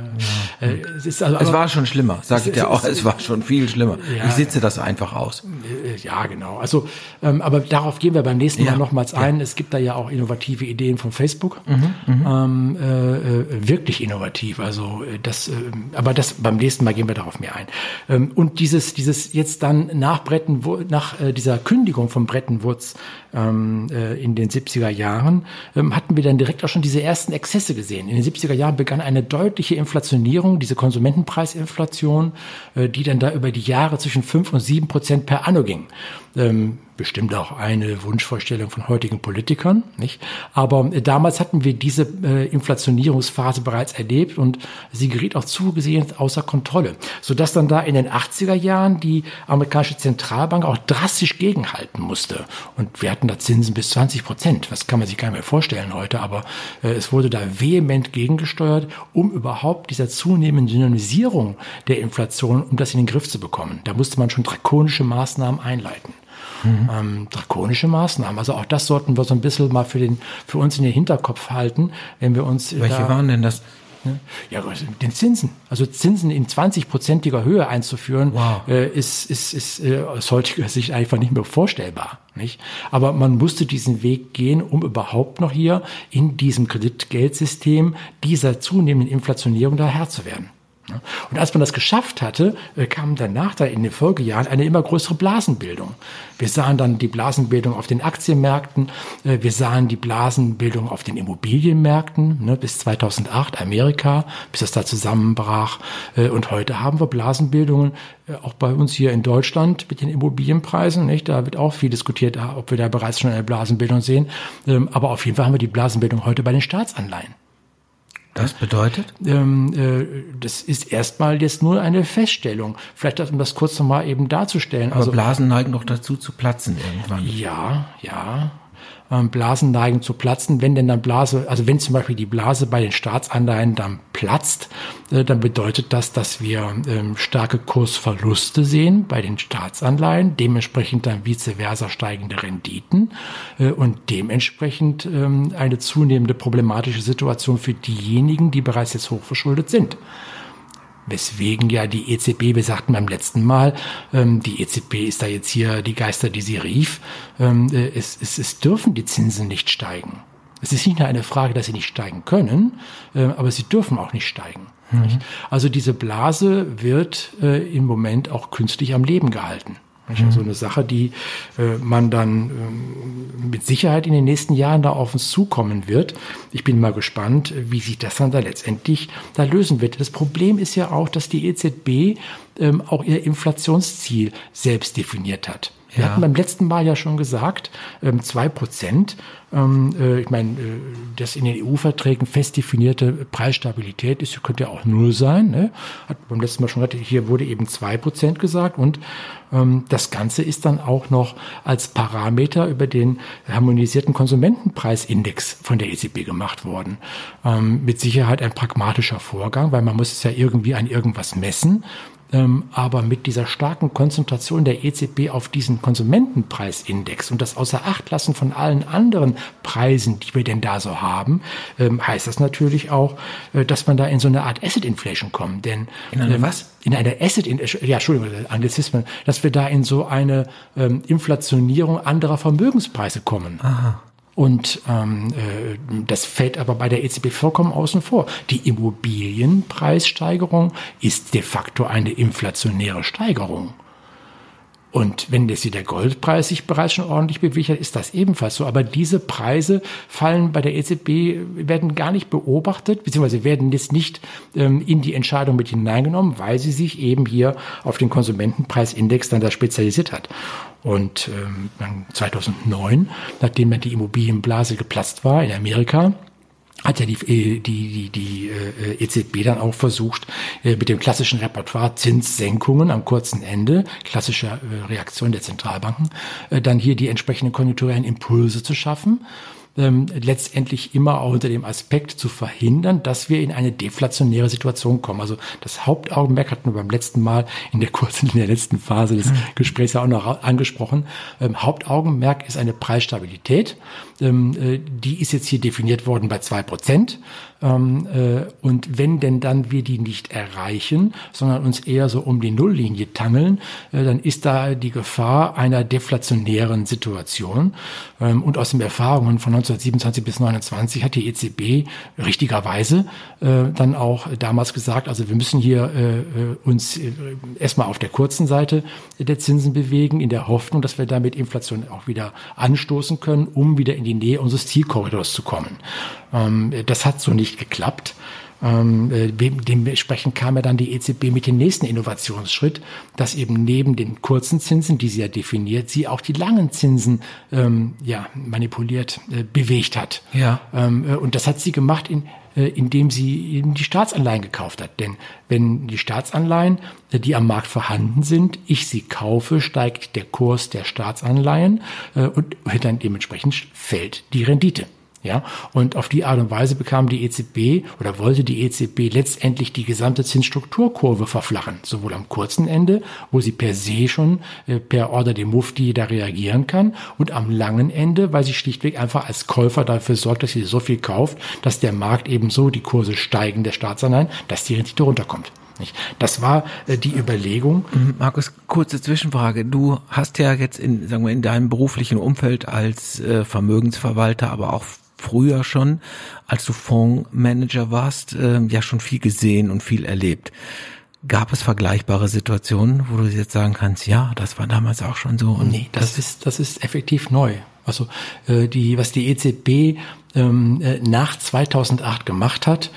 Speaker 1: Ja, äh, es, also, es war schon schlimmer, sage ich dir auch. Es war schon viel schlimmer. ich sitze das einfach aus.
Speaker 2: Äh, ja, genau. Also, ähm, aber darauf gehen wir beim nächsten Mal nochmals ein. Es gibt da ja auch innovative Ideen von Facebook. Mhm, mhm. ähm, äh, wirklich innovativ. Also das, äh, aber das beim nächsten Mal gehen wir darauf mehr ein. Ähm, und dieses, dieses jetzt dann nach Bretten, nach äh, dieser Kündigung von Bretton Woods ähm, äh, in den 70er Jahren, ähm, hatten wir dann direkt auch schon diese ersten Exzesse gesehen. In den 70er Jahren begann eine deutliche Inflationierung, diese Konsumentenpreisinflation, äh, die dann da über die Jahre zwischen fünf und sieben Prozent per anno ging. Ähm, bestimmt auch eine Wunschvorstellung von heutigen Politikern, nicht? Aber äh, damals hatten wir diese äh, Inflationierungsphase bereits erlebt und sie geriet auch zugesehen außer Kontrolle, sodass dann da in den 80er Jahren die amerikanische Zentralbank auch drastisch gegenhalten musste. Und wir hatten da Zinsen bis 20 Prozent. Das kann man sich gar nicht mehr vorstellen heute, aber äh, es wurde da vehement gegengesteuert, um überhaupt dieser zunehmenden Dynamisierung der Inflation, um das in den Griff zu bekommen. Da musste man schon drakonische Maßnahmen einleiten mhm. ähm, drakonische Maßnahmen. Also auch das sollten wir so ein bisschen mal für, den, für uns in den Hinterkopf halten, wenn wir uns.
Speaker 1: Welche da, waren denn das?
Speaker 2: Ne? Ja, den Zinsen. Also Zinsen in 20-prozentiger Höhe einzuführen, wow. äh, ist, ist, ist äh, aus heutiger Sicht einfach nicht mehr vorstellbar. Nicht? Aber man musste diesen Weg gehen, um überhaupt noch hier in diesem Kreditgeldsystem dieser zunehmenden Inflationierung da Herr zu werden. Und als man das geschafft hatte, äh, kam danach da in den Folgejahren eine immer größere Blasenbildung. Wir sahen dann die Blasenbildung auf den Aktienmärkten, äh, wir sahen die Blasenbildung auf den Immobilienmärkten ne, bis 2008 Amerika, bis das da zusammenbrach. Äh, und heute haben wir Blasenbildungen auch bei uns hier in Deutschland mit den Immobilienpreisen. Da wird auch viel diskutiert, ob wir da bereits schon eine Blasenbildung sehen. Ähm, aber auf jeden Fall haben wir die Blasenbildung heute bei den Staatsanleihen.
Speaker 1: Das bedeutet? Ähm,
Speaker 2: äh, das ist erstmal jetzt nur eine Feststellung. Vielleicht, um das kurz nochmal eben darzustellen.
Speaker 1: Aber also, Blasen neigen doch dazu zu platzen irgendwann.
Speaker 2: Ja, ja. Ähm, Blasen neigen zu platzen. Wenn denn dann Blase, also wenn zum Beispiel die Blase bei den Staatsanleihen dann platzt, äh, dann bedeutet das, dass wir ähm, starke Kursverluste sehen bei den Staatsanleihen, dementsprechend dann vice versa steigende Renditen äh, und dementsprechend ähm, eine zunehmende problematische Situation für diejenigen, die bereits jetzt hochverschuldet sind. Weswegen ja die EZB, wir sagten beim letzten Mal, ähm, die EZB ist da jetzt hier die Geister, die sie rief, ähm, äh, es, es, es dürfen die Zinsen nicht steigen. Es ist nicht nur eine Frage, dass sie nicht steigen können, äh, aber sie dürfen auch nicht steigen. Mhm. Also diese Blase wird äh, im Moment auch künstlich am Leben gehalten. Mhm. Also eine Sache, die äh, man dann äh, mit Sicherheit in den nächsten Jahren da auf uns zukommen wird. Ich bin mal gespannt, wie sich das dann da letztendlich da lösen wird. Das Problem ist ja auch, dass die EZB ähm, auch ihr Inflationsziel selbst definiert hat. Wir ja. hatten beim letzten Mal ja schon gesagt, ähm, zwei Prozent. Ähm, äh, ich meine, äh, das in den EU-Verträgen fest definierte Preisstabilität ist, könnte ja auch null sein. Ne? Hat beim letzten Mal schon gesagt, hier wurde eben zwei Prozent gesagt und ähm, das Ganze ist dann auch noch als Parameter über den harmonisierten Konsumentenpreisindex von der EZB gemacht worden. Mit Sicherheit ein pragmatischer Vorgang, weil man muss es ja irgendwie an irgendwas messen. Ähm, aber mit dieser starken Konzentration der EZB auf diesen Konsumentenpreisindex und das außer Acht lassen von allen anderen Preisen, die wir denn da so haben, ähm, heißt das natürlich auch, äh, dass man da in so eine Art Asset Inflation kommt. Denn
Speaker 1: in eine ähm, was?
Speaker 2: In eine Asset, ja, Entschuldigung, Anglizismen, dass wir da in so eine Inflationierung anderer Vermögenspreise kommen.
Speaker 1: Aha.
Speaker 2: Und ähm, äh, das fällt aber bei der EZB vollkommen außen vor. Die Immobilienpreissteigerung ist de facto eine inflationäre Steigerung. Und wenn jetzt der Goldpreis sich bereits schon ordentlich bewegt hat, ist das ebenfalls so. Aber diese Preise fallen bei der EZB, werden gar nicht beobachtet, beziehungsweise werden jetzt nicht ähm, in die Entscheidung mit hineingenommen, weil sie sich eben hier auf den Konsumentenpreisindex dann da spezialisiert hat. Und ähm, 2009, nachdem die Immobilienblase geplatzt war in Amerika, hat ja die, äh, die, die, die äh, EZB dann auch versucht, äh, mit dem klassischen Repertoire Zinssenkungen am kurzen Ende, klassische Reaktion der Zentralbanken, dann hier die entsprechenden konjunkturellen Impulse zu schaffen ähm, letztendlich immer auch unter dem Aspekt zu verhindern, dass wir in eine deflationäre Situation kommen. Also das Hauptaugenmerk hatten wir beim letzten Mal in der kurzen, in der letzten Phase des mhm. Gesprächs ja auch noch angesprochen. Ähm, Hauptaugenmerk ist eine Preisstabilität. Ähm, äh, die ist jetzt hier definiert worden bei zwei Prozent. Ähm, äh, und wenn denn dann wir die nicht erreichen, sondern uns eher so um die Nulllinie tangeln, äh, dann ist da die Gefahr einer deflationären Situation. Ähm, und aus den Erfahrungen von 1927 bis 1929 hat die EZB richtigerweise äh, dann auch damals gesagt, also wir müssen hier äh, äh, uns äh, erstmal auf der kurzen Seite der Zinsen bewegen, in der Hoffnung, dass wir damit Inflation auch wieder anstoßen können, um wieder in die Nähe unseres Zielkorridors zu kommen. Ähm, das hat so nicht geklappt. Ähm, äh, dementsprechend kam ja dann die EZB mit dem nächsten Innovationsschritt, dass eben neben den kurzen Zinsen, die sie ja definiert, sie auch die langen Zinsen ähm, ja manipuliert äh, bewegt hat.
Speaker 1: Ja.
Speaker 2: Ähm, äh, und das hat sie gemacht in äh, indem sie eben die Staatsanleihen gekauft hat. Denn wenn die Staatsanleihen, die am Markt vorhanden sind, ich sie kaufe, steigt der Kurs der Staatsanleihen und dann dementsprechend fällt die Rendite. Ja, und auf die Art und Weise bekam die EZB oder wollte die EZB letztendlich die gesamte Zinsstrukturkurve verflachen, sowohl am kurzen Ende, wo sie per se schon äh, per Order dem Mufti da reagieren kann, und am langen Ende, weil sie schlichtweg einfach als Käufer dafür sorgt, dass sie so viel kauft, dass der Markt eben so die Kurse steigen der Staatsanleihen, dass die Rendite runterkommt. Das war äh, die Überlegung.
Speaker 1: Mhm, Markus, kurze Zwischenfrage. Du hast ja jetzt in, sagen wir, in deinem beruflichen Umfeld als äh, Vermögensverwalter, aber auch früher schon, als du Fondsmanager warst, äh, ja schon viel gesehen und viel erlebt. Gab es vergleichbare Situationen, wo du jetzt sagen kannst, ja, das war damals auch schon so?
Speaker 2: Und nee, das, das ist, das ist effektiv neu. Also äh, die, was die EZB ähm, äh, nach 2008 gemacht hat,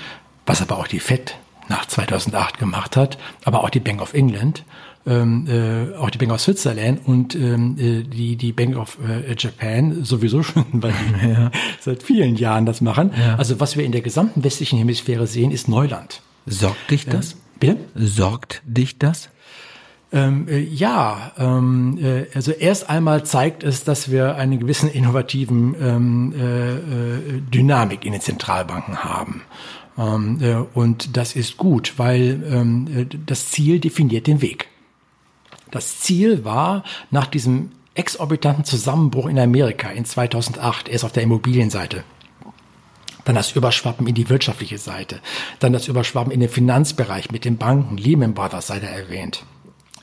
Speaker 2: was aber auch die FED nach 2008 gemacht hat, aber auch die Bank of England, ähm, äh, auch die Bank of Switzerland und ähm, äh, die, die Bank of äh, Japan sowieso schon, weil die ja. seit vielen Jahren das machen. Ja. Also was wir in der gesamten westlichen Hemisphäre sehen, ist Neuland.
Speaker 1: Sorgt dich das? Ähm,
Speaker 2: bitte?
Speaker 1: Sorgt dich das?
Speaker 2: Ähm, äh, ja, ähm, äh, also erst einmal zeigt es, dass wir eine gewissen innovativen ähm, äh, äh Dynamik in den Zentralbanken haben. Ähm, äh, und das ist gut, weil ähm, äh, das Ziel definiert den Weg. Das Ziel war, nach diesem exorbitanten Zusammenbruch in Amerika in 2008, erst auf der Immobilienseite, dann das Überschwappen in die wirtschaftliche Seite, dann das Überschwappen in den Finanzbereich mit den Banken, Lehman Brothers sei da erwähnt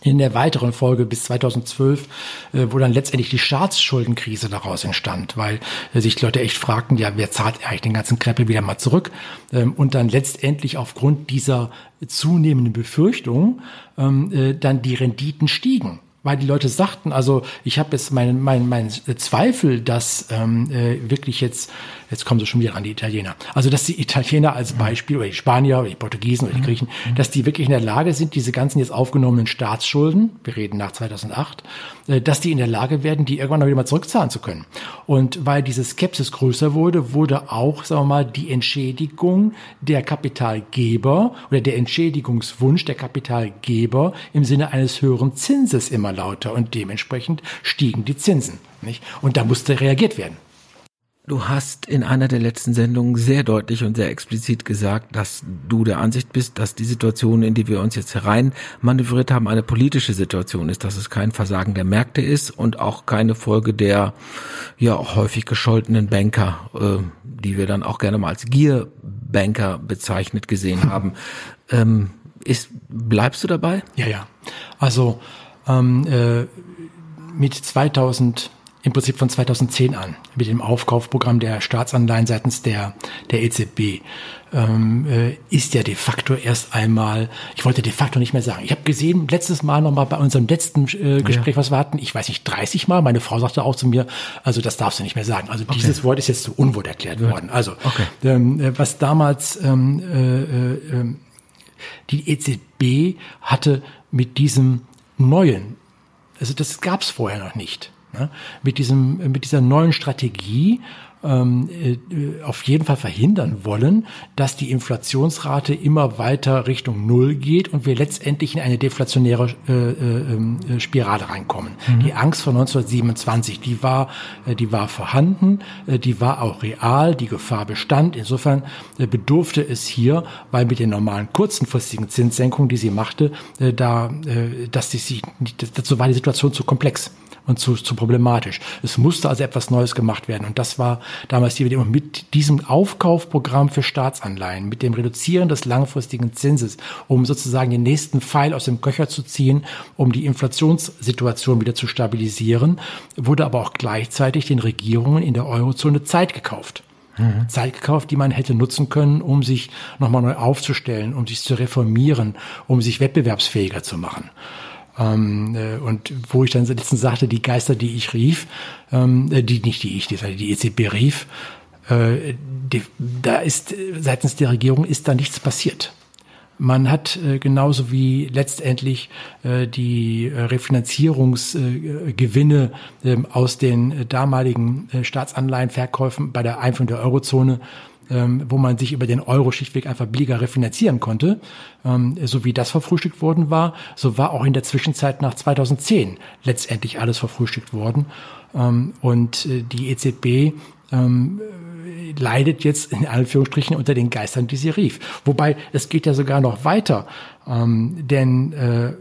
Speaker 2: in der weiteren Folge bis 2012, äh, wo dann letztendlich die Staatsschuldenkrise daraus entstand, weil äh, sich Leute echt fragten, ja, wer zahlt eigentlich den ganzen Krempel wieder mal zurück? Ähm, und dann letztendlich aufgrund dieser zunehmenden Befürchtung ähm, äh, dann die Renditen stiegen weil die Leute sagten, also ich habe jetzt meinen mein, mein Zweifel, dass ähm, äh, wirklich jetzt, jetzt kommen sie schon wieder an die Italiener, also dass die Italiener als Beispiel oder die Spanier oder die Portugiesen oder die Griechen, dass die wirklich in der Lage sind, diese ganzen jetzt aufgenommenen Staatsschulden, wir reden nach 2008, äh, dass die in der Lage werden, die irgendwann wieder mal zurückzahlen zu können. Und weil diese Skepsis größer wurde, wurde auch, sagen wir mal, die Entschädigung der Kapitalgeber oder der Entschädigungswunsch der Kapitalgeber im Sinne eines höheren Zinses immer lauter und dementsprechend stiegen die Zinsen. Nicht? Und da musste reagiert werden.
Speaker 1: Du hast in einer der letzten Sendungen sehr deutlich und sehr explizit gesagt, dass du der Ansicht bist, dass die Situation, in die wir uns jetzt herein manövriert haben, eine politische Situation ist, dass es kein Versagen der Märkte ist und auch keine Folge der ja auch häufig gescholtenen Banker, äh, die wir dann auch gerne mal als Gierbanker bezeichnet gesehen haben. Ähm, ist, bleibst du dabei?
Speaker 2: Ja, ja. Also ähm, äh, mit 2000 im Prinzip von 2010 an mit dem Aufkaufprogramm der Staatsanleihen seitens der, der EZB ähm, äh, ist ja de facto erst einmal, ich wollte de facto nicht mehr sagen. Ich habe gesehen, letztes Mal nochmal bei unserem letzten äh, Gespräch, ja. was wir hatten, ich weiß nicht, 30 Mal, meine Frau sagte auch zu mir, also das darfst du nicht mehr sagen. Also okay. dieses Wort ist jetzt zu Unwort erklärt ja. worden. Also okay. ähm, äh, was damals ähm, äh, äh, ähm, die EZB hatte mit diesem neuen, also das gab es vorher noch nicht. Ne? Mit diesem, mit dieser neuen Strategie ähm, äh, auf jeden Fall verhindern wollen, dass die Inflationsrate immer weiter Richtung Null geht und wir letztendlich in eine deflationäre äh, äh, ähm, Spirale reinkommen. Mhm. Die Angst vor 1927, die war, äh, die war vorhanden, äh, die war auch real, die Gefahr bestand. Insofern äh, bedurfte es hier, weil mit den normalen kurzenfristigen Zinssenkungen, die sie machte, äh, da, äh, dass sie sich, dazu war die Situation zu komplex und zu, zu problematisch. Es musste also etwas Neues gemacht werden. Und das war damals die Idee. Und mit diesem Aufkaufprogramm für Staatsanleihen, mit dem Reduzieren des langfristigen Zinses, um sozusagen den nächsten Pfeil aus dem Köcher zu ziehen, um die Inflationssituation wieder zu stabilisieren, wurde aber auch gleichzeitig den Regierungen in der Eurozone Zeit gekauft. Mhm. Zeit gekauft, die man hätte nutzen können, um sich nochmal neu aufzustellen, um sich zu reformieren, um sich wettbewerbsfähiger zu machen. Ähm, äh, und wo ich dann letztens sagte, die Geister, die ich rief, ähm, äh, die nicht die ich, die, die EZB rief, äh, die, da ist seitens der Regierung ist da nichts passiert. Man hat äh, genauso wie letztendlich äh, die äh, Refinanzierungsgewinne äh, aus den äh, damaligen Staatsanleihenverkäufen bei der Einführung der Eurozone ähm, wo man sich über den Euro schlichtweg einfach billiger refinanzieren konnte, ähm, so wie das verfrühstückt worden war, so war auch in der Zwischenzeit nach 2010 letztendlich alles verfrühstückt worden. Ähm, und äh, die EZB ähm, leidet jetzt in Anführungsstrichen unter den Geistern, die sie rief. Wobei es geht ja sogar noch weiter, ähm, denn äh,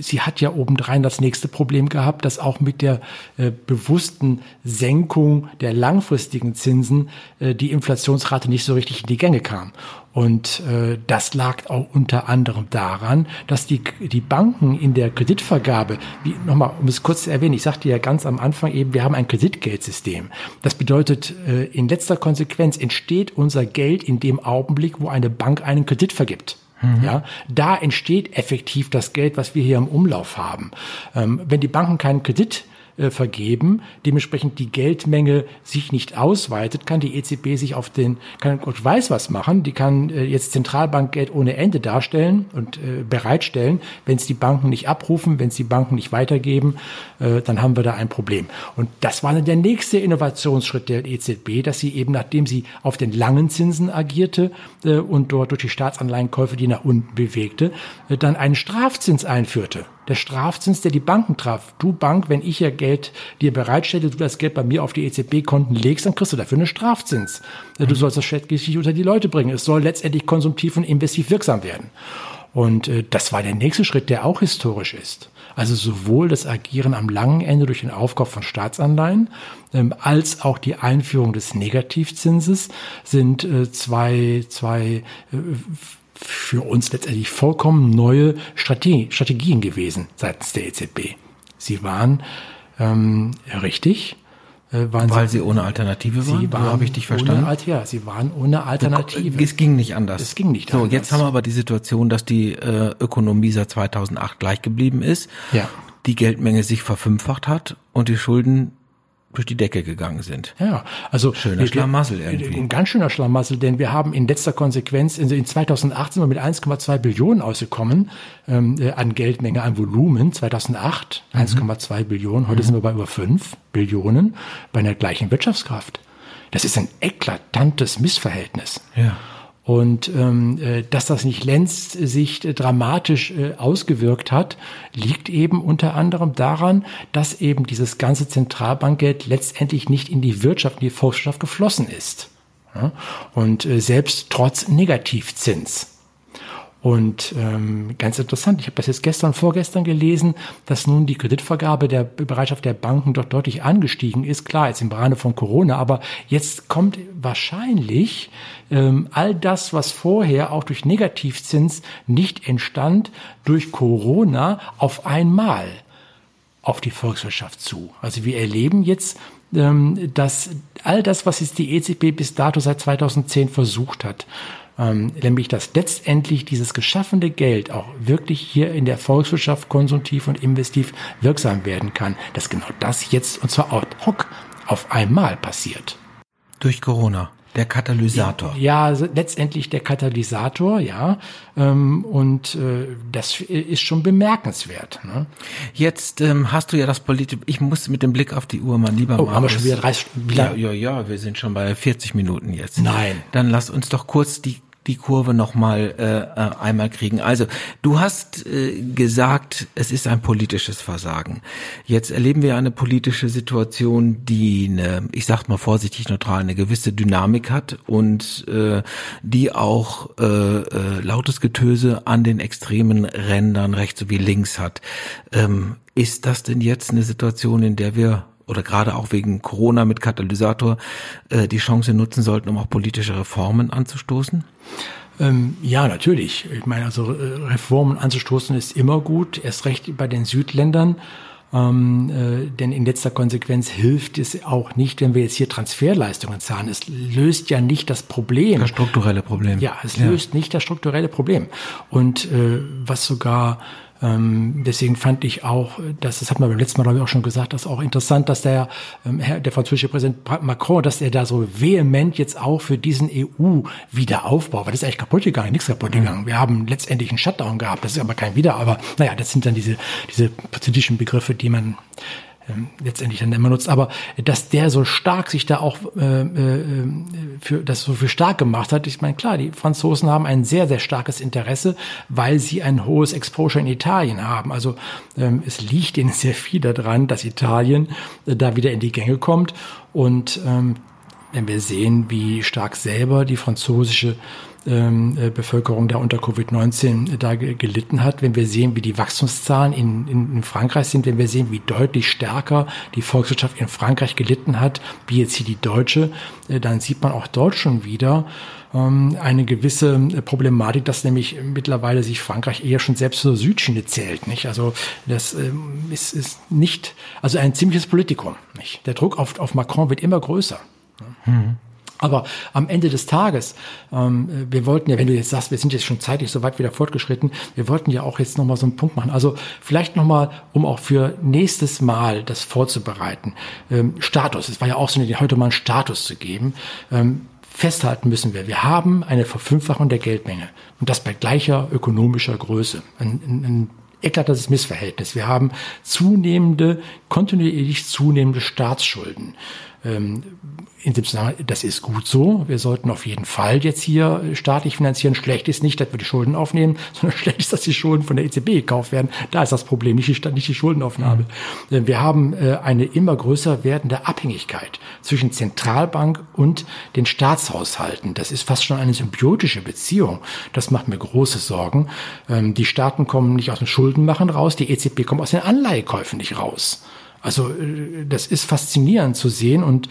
Speaker 2: sie hat ja obendrein das nächste Problem gehabt, dass auch mit der äh, bewussten Senkung der langfristigen Zinsen äh, die Inflationsrate nicht so richtig in die Gänge kam. Und äh, das lag auch unter anderem daran, dass die, die Banken in der Kreditvergabe, wie nochmal, um es kurz zu erwähnen, ich sagte ja ganz am Anfang eben, wir haben ein Kreditgeldsystem. Das bedeutet, äh, in letzter Konsequenz entsteht unser Geld in dem Augenblick, wo eine Bank einen Kredit vergibt. Mhm. Ja, da entsteht effektiv das Geld, was wir hier im Umlauf haben. Ähm, wenn die Banken keinen Kredit äh, vergeben, dementsprechend die Geldmenge sich nicht ausweitet, kann die EZB sich auf den, kann Gott weiß was machen, die kann äh, jetzt Zentralbankgeld ohne Ende darstellen und äh, bereitstellen. Wenn es die Banken nicht abrufen, wenn es die Banken nicht weitergeben, äh, dann haben wir da ein Problem. Und das war dann der nächste Innovationsschritt der EZB, dass sie eben, nachdem sie auf den langen Zinsen agierte äh, und dort durch die Staatsanleihenkäufe die nach unten bewegte, äh, dann einen Strafzins einführte der Strafzins, der die Banken traf. Du Bank, wenn ich ja Geld dir bereitstelle, du das Geld bei mir auf die EZB-Konten legst, dann kriegst du dafür einen Strafzins. Du sollst das schädlich unter die Leute bringen. Es soll letztendlich konsumtiv und investiv wirksam werden. Und äh, das war der nächste Schritt, der auch historisch ist. Also sowohl das Agieren am langen Ende durch den Aufkauf von Staatsanleihen ähm, als auch die Einführung des Negativzinses sind äh, zwei, zwei äh, für uns letztendlich vollkommen neue Strategie, Strategien gewesen seitens der EZB. Sie waren ähm, richtig.
Speaker 1: Äh, waren Weil sie, sie, ohne Alternative waren? Sie
Speaker 2: waren so habe ich dich verstanden? Ohne, ja, sie waren ohne Alternative.
Speaker 1: Es ging nicht anders.
Speaker 2: Es ging nicht
Speaker 1: so, anders. So, jetzt haben wir aber die Situation, dass die äh, Ökonomie seit 2008 gleich geblieben ist.
Speaker 2: Ja
Speaker 1: die Geldmenge sich verfünffacht hat und die Schulden durch die Decke gegangen sind.
Speaker 2: Ja, also
Speaker 1: schöner Schlamassel irgendwie.
Speaker 2: Ein ganz schöner Schlamassel, denn wir haben in letzter Konsequenz in, in 2008 sind wir mit 1,2 Billionen ausgekommen ähm, äh, an Geldmenge, an Volumen. 2008 mhm. 1,2 Billionen. Heute mhm. sind wir bei über 5 Billionen bei einer gleichen Wirtschaftskraft. Das ist ein eklatantes Missverhältnis.
Speaker 1: Ja.
Speaker 2: Und ähm, äh, dass das nicht längst sich äh, dramatisch äh, ausgewirkt hat, liegt eben unter anderem daran, dass eben dieses ganze Zentralbankgeld letztendlich nicht in die Wirtschaft, in die Volkswirtschaft geflossen ist. Ja? Und äh, selbst trotz Negativzins. Und ähm, ganz interessant, ich habe das jetzt gestern, vorgestern gelesen, dass nun die Kreditvergabe der Bereitschaft der Banken doch deutlich angestiegen ist. Klar, jetzt im Rahmen von Corona, aber jetzt kommt wahrscheinlich ähm, all das, was vorher auch durch Negativzins nicht entstand, durch Corona auf einmal auf die Volkswirtschaft zu. Also wir erleben jetzt, ähm, dass all das, was jetzt die EZB bis dato seit 2010 versucht hat, ähm, nämlich dass letztendlich dieses geschaffene Geld auch wirklich hier in der Volkswirtschaft konsumtiv und investiv wirksam werden kann, dass genau das jetzt und zwar ad hoc auf einmal passiert.
Speaker 1: Durch Corona. Der Katalysator.
Speaker 2: Ja, letztendlich der Katalysator, ja. Ähm, und äh, das ist schon bemerkenswert. Ne?
Speaker 1: Jetzt ähm, hast du ja das Politik. Ich muss mit dem Blick auf die Uhr mal lieber
Speaker 2: oh, machen. Haben wir schon wieder 30
Speaker 1: Ja, ja, ja, wir sind schon bei 40 Minuten jetzt.
Speaker 2: Nein.
Speaker 1: Dann lass uns doch kurz die die Kurve nochmal äh, äh, einmal kriegen. Also du hast äh, gesagt, es ist ein politisches Versagen. Jetzt erleben wir eine politische Situation, die eine, ich sag mal vorsichtig neutral, eine gewisse Dynamik hat und äh, die auch äh, äh, lautes Getöse an den extremen Rändern rechts sowie links hat. Ähm, ist das denn jetzt eine Situation, in der wir oder gerade auch wegen Corona mit Katalysator äh, die Chance nutzen sollten, um auch politische Reformen anzustoßen?
Speaker 2: Ähm, ja, natürlich. Ich meine, also äh, Reformen anzustoßen ist immer gut, erst recht bei den Südländern. Ähm, äh, denn in letzter Konsequenz hilft es auch nicht, wenn wir jetzt hier Transferleistungen zahlen. Es löst ja nicht das Problem.
Speaker 1: Das strukturelle Problem.
Speaker 2: Ja, es löst ja. nicht das strukturelle Problem. Und äh, was sogar ähm, deswegen fand ich auch, dass, das hat man beim letzten Mal glaube ich auch schon gesagt, dass auch interessant, dass der, ähm, der französische Präsident Macron, dass er da so vehement jetzt auch für diesen EU-Wiederaufbau, weil das ist eigentlich kaputt gegangen, nichts kaputt gegangen. Wir haben letztendlich einen Shutdown gehabt, das ist aber kein Wieder, aber naja, das sind dann diese, diese politischen Begriffe, die man ähm, letztendlich dann immer nutzt, aber dass der so stark sich da auch äh, äh, für das so für stark gemacht hat, ich meine klar, die Franzosen haben ein sehr sehr starkes Interesse, weil sie ein hohes Exposure in Italien haben. Also ähm, es liegt ihnen sehr viel daran, dass Italien äh, da wieder in die Gänge kommt und ähm, wenn wir sehen, wie stark selber die französische Bevölkerung da unter Covid-19 da gelitten hat, wenn wir sehen, wie die Wachstumszahlen in, in, in, Frankreich sind, wenn wir sehen, wie deutlich stärker die Volkswirtschaft in Frankreich gelitten hat, wie jetzt hier die deutsche, äh, dann sieht man auch dort schon wieder ähm, eine gewisse äh, Problematik, dass nämlich mittlerweile sich Frankreich eher schon selbst zur Südschiene zählt. Nicht? Also das ähm, ist, ist nicht, also ein ziemliches Politikum. Nicht? Der Druck auf, auf Macron wird immer größer. Mhm. Aber am Ende des Tages, ähm, wir wollten ja, wenn du jetzt sagst, wir sind jetzt schon zeitlich so weit wieder fortgeschritten, wir wollten ja auch jetzt nochmal so einen Punkt machen. Also vielleicht nochmal, um auch für nächstes Mal das vorzubereiten. Ähm, Status, es war ja auch so, heute mal einen Status zu geben. Ähm, festhalten müssen wir, wir haben eine Verfünffachung der Geldmenge und das bei gleicher ökonomischer Größe. Ein, ein, ein eklatantes Missverhältnis. Wir haben zunehmende, kontinuierlich zunehmende Staatsschulden. Ähm, in dem Zusammenhang, das ist gut so. Wir sollten auf jeden Fall jetzt hier staatlich finanzieren. Schlecht ist nicht, dass wir die Schulden aufnehmen, sondern schlecht ist, dass die Schulden von der EZB gekauft werden. Da ist das Problem, nicht die, nicht die Schuldenaufnahme. Mhm. Wir haben äh, eine immer größer werdende Abhängigkeit zwischen Zentralbank und den Staatshaushalten. Das ist fast schon eine symbiotische Beziehung. Das macht mir große Sorgen. Ähm, die Staaten kommen nicht aus dem Schuldenmachen raus, die EZB kommt aus den Anleihekäufen nicht raus. Also äh, das ist faszinierend zu sehen und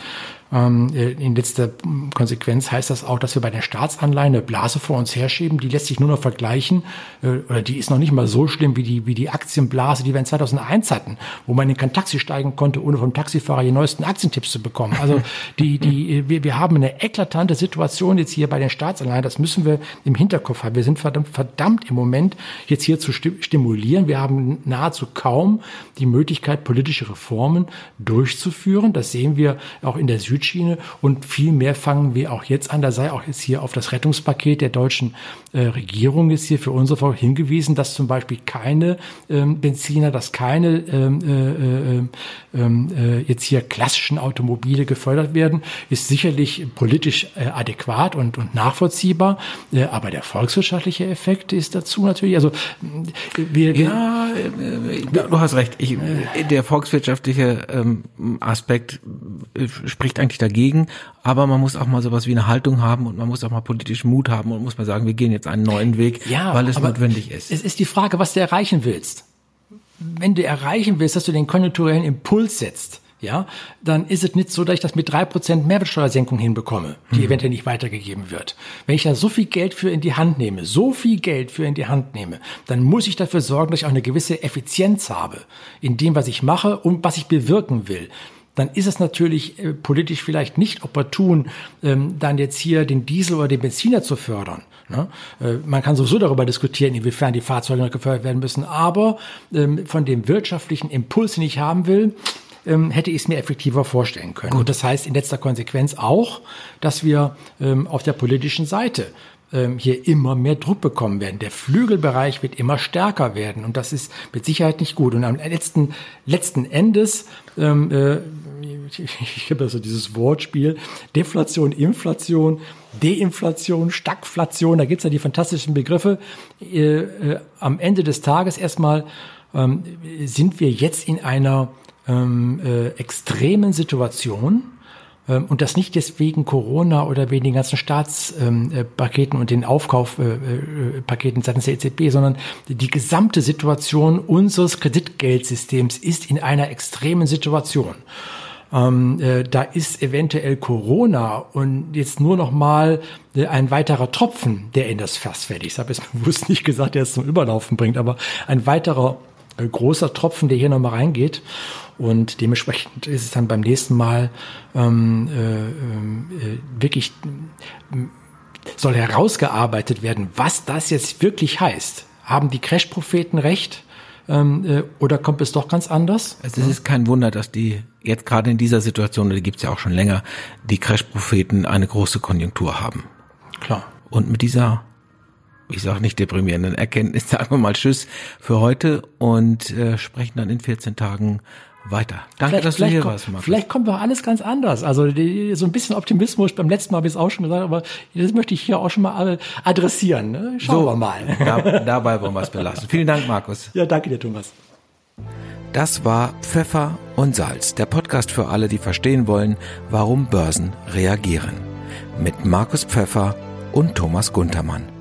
Speaker 2: in letzter Konsequenz heißt das auch, dass wir bei den Staatsanleihen eine Blase vor uns herschieben, die lässt sich nur noch vergleichen, äh, oder die ist noch nicht mal so schlimm wie die, wie die Aktienblase, die wir in 2001 hatten, wo man in kein Taxi steigen konnte, ohne vom Taxifahrer die neuesten Aktientipps zu bekommen. Also die, die, wir, wir haben eine eklatante Situation jetzt hier bei den Staatsanleihen, das müssen wir im Hinterkopf haben. Wir sind verdammt, verdammt im Moment jetzt hier zu stimulieren. Wir haben nahezu kaum die Möglichkeit, politische Reformen durchzuführen. Das sehen wir auch in der Süd Südschiene und viel mehr fangen wir auch jetzt an. Da sei auch jetzt hier auf das Rettungspaket der deutschen äh, Regierung ist hier für unsere Frau hingewiesen, dass zum Beispiel keine ähm, Benziner, dass keine ähm, äh, äh, ähm, äh, jetzt hier klassischen Automobile gefördert werden, ist sicherlich politisch äh, adäquat und, und nachvollziehbar. Äh, aber der volkswirtschaftliche Effekt ist dazu natürlich, also
Speaker 1: wir, ja, äh, du hast recht. Ich, der volkswirtschaftliche ähm, Aspekt äh, spricht eigentlich dagegen, aber man muss auch mal sowas wie eine Haltung haben und man muss auch mal politischen Mut haben und muss mal sagen, wir gehen jetzt einen neuen Weg, ja, weil es notwendig ist.
Speaker 2: Es ist die Frage, was du erreichen willst. Wenn du erreichen willst, dass du den konjunkturellen Impuls setzt, ja, dann ist es nicht so, dass ich das mit drei Prozent Mehrwertsteuersenkung hinbekomme, die mhm. eventuell nicht weitergegeben wird. Wenn ich da so viel Geld für in die Hand nehme, so viel Geld für in die Hand nehme, dann muss ich dafür sorgen, dass ich auch eine gewisse Effizienz habe in dem, was ich mache und was ich bewirken will dann ist es natürlich äh, politisch vielleicht nicht opportun, ähm, dann jetzt hier den Diesel oder den Benziner zu fördern. Ne? Äh, man kann sowieso darüber diskutieren, inwiefern die Fahrzeuge noch gefördert werden müssen, aber ähm, von dem wirtschaftlichen Impuls, den ich haben will, ähm, hätte ich es mir effektiver vorstellen können. Gut. Und das heißt in letzter Konsequenz auch, dass wir ähm, auf der politischen Seite hier immer mehr Druck bekommen werden. Der Flügelbereich wird immer stärker werden und das ist mit Sicherheit nicht gut. Und am letzten, letzten Endes, ähm, äh, ich, habe also dieses Wortspiel, Deflation, Inflation, Deinflation, Stagflation, da gibt's ja die fantastischen Begriffe. Äh, äh, am Ende des Tages erstmal ähm, sind wir jetzt in einer ähm, äh, extremen Situation, ähm, und das nicht jetzt wegen Corona oder wegen den ganzen Staatspaketen ähm, und den Aufkaufpaketen seitens der EZB, sondern die gesamte Situation unseres Kreditgeldsystems ist in einer extremen Situation. Ähm, äh, da ist eventuell Corona und jetzt nur noch mal äh, ein weiterer Tropfen, der in das Fass fällt. Ich habe jetzt bewusst nicht gesagt, der es zum Überlaufen bringt, aber ein weiterer großer Tropfen, der hier noch mal reingeht. Und dementsprechend ist es dann beim nächsten Mal ähm, äh, äh, wirklich soll herausgearbeitet werden, was das jetzt wirklich heißt. Haben die Crash-Propheten recht? Ähm, äh, oder kommt es doch ganz anders?
Speaker 1: Also es ist kein Wunder, dass die jetzt gerade in dieser Situation, die gibt es ja auch schon länger, die Crash-Propheten eine große Konjunktur haben.
Speaker 2: Klar.
Speaker 1: Und mit dieser, ich sage nicht deprimierenden Erkenntnis, sagen wir mal Tschüss für heute und äh, sprechen dann in 14 Tagen weiter.
Speaker 2: Danke, dass du hier warst, Markus. Vielleicht kommt doch alles ganz anders. Also die, so ein bisschen Optimismus, beim letzten Mal habe ich es auch schon gesagt, aber das möchte ich hier auch schon mal adressieren. Ne? Schauen so, wir mal.
Speaker 1: Da, dabei wollen wir es belassen. Vielen Dank, Markus.
Speaker 2: Ja, danke dir, Thomas.
Speaker 1: Das war Pfeffer und Salz, der Podcast für alle, die verstehen wollen, warum Börsen reagieren. Mit Markus Pfeffer und Thomas Guntermann.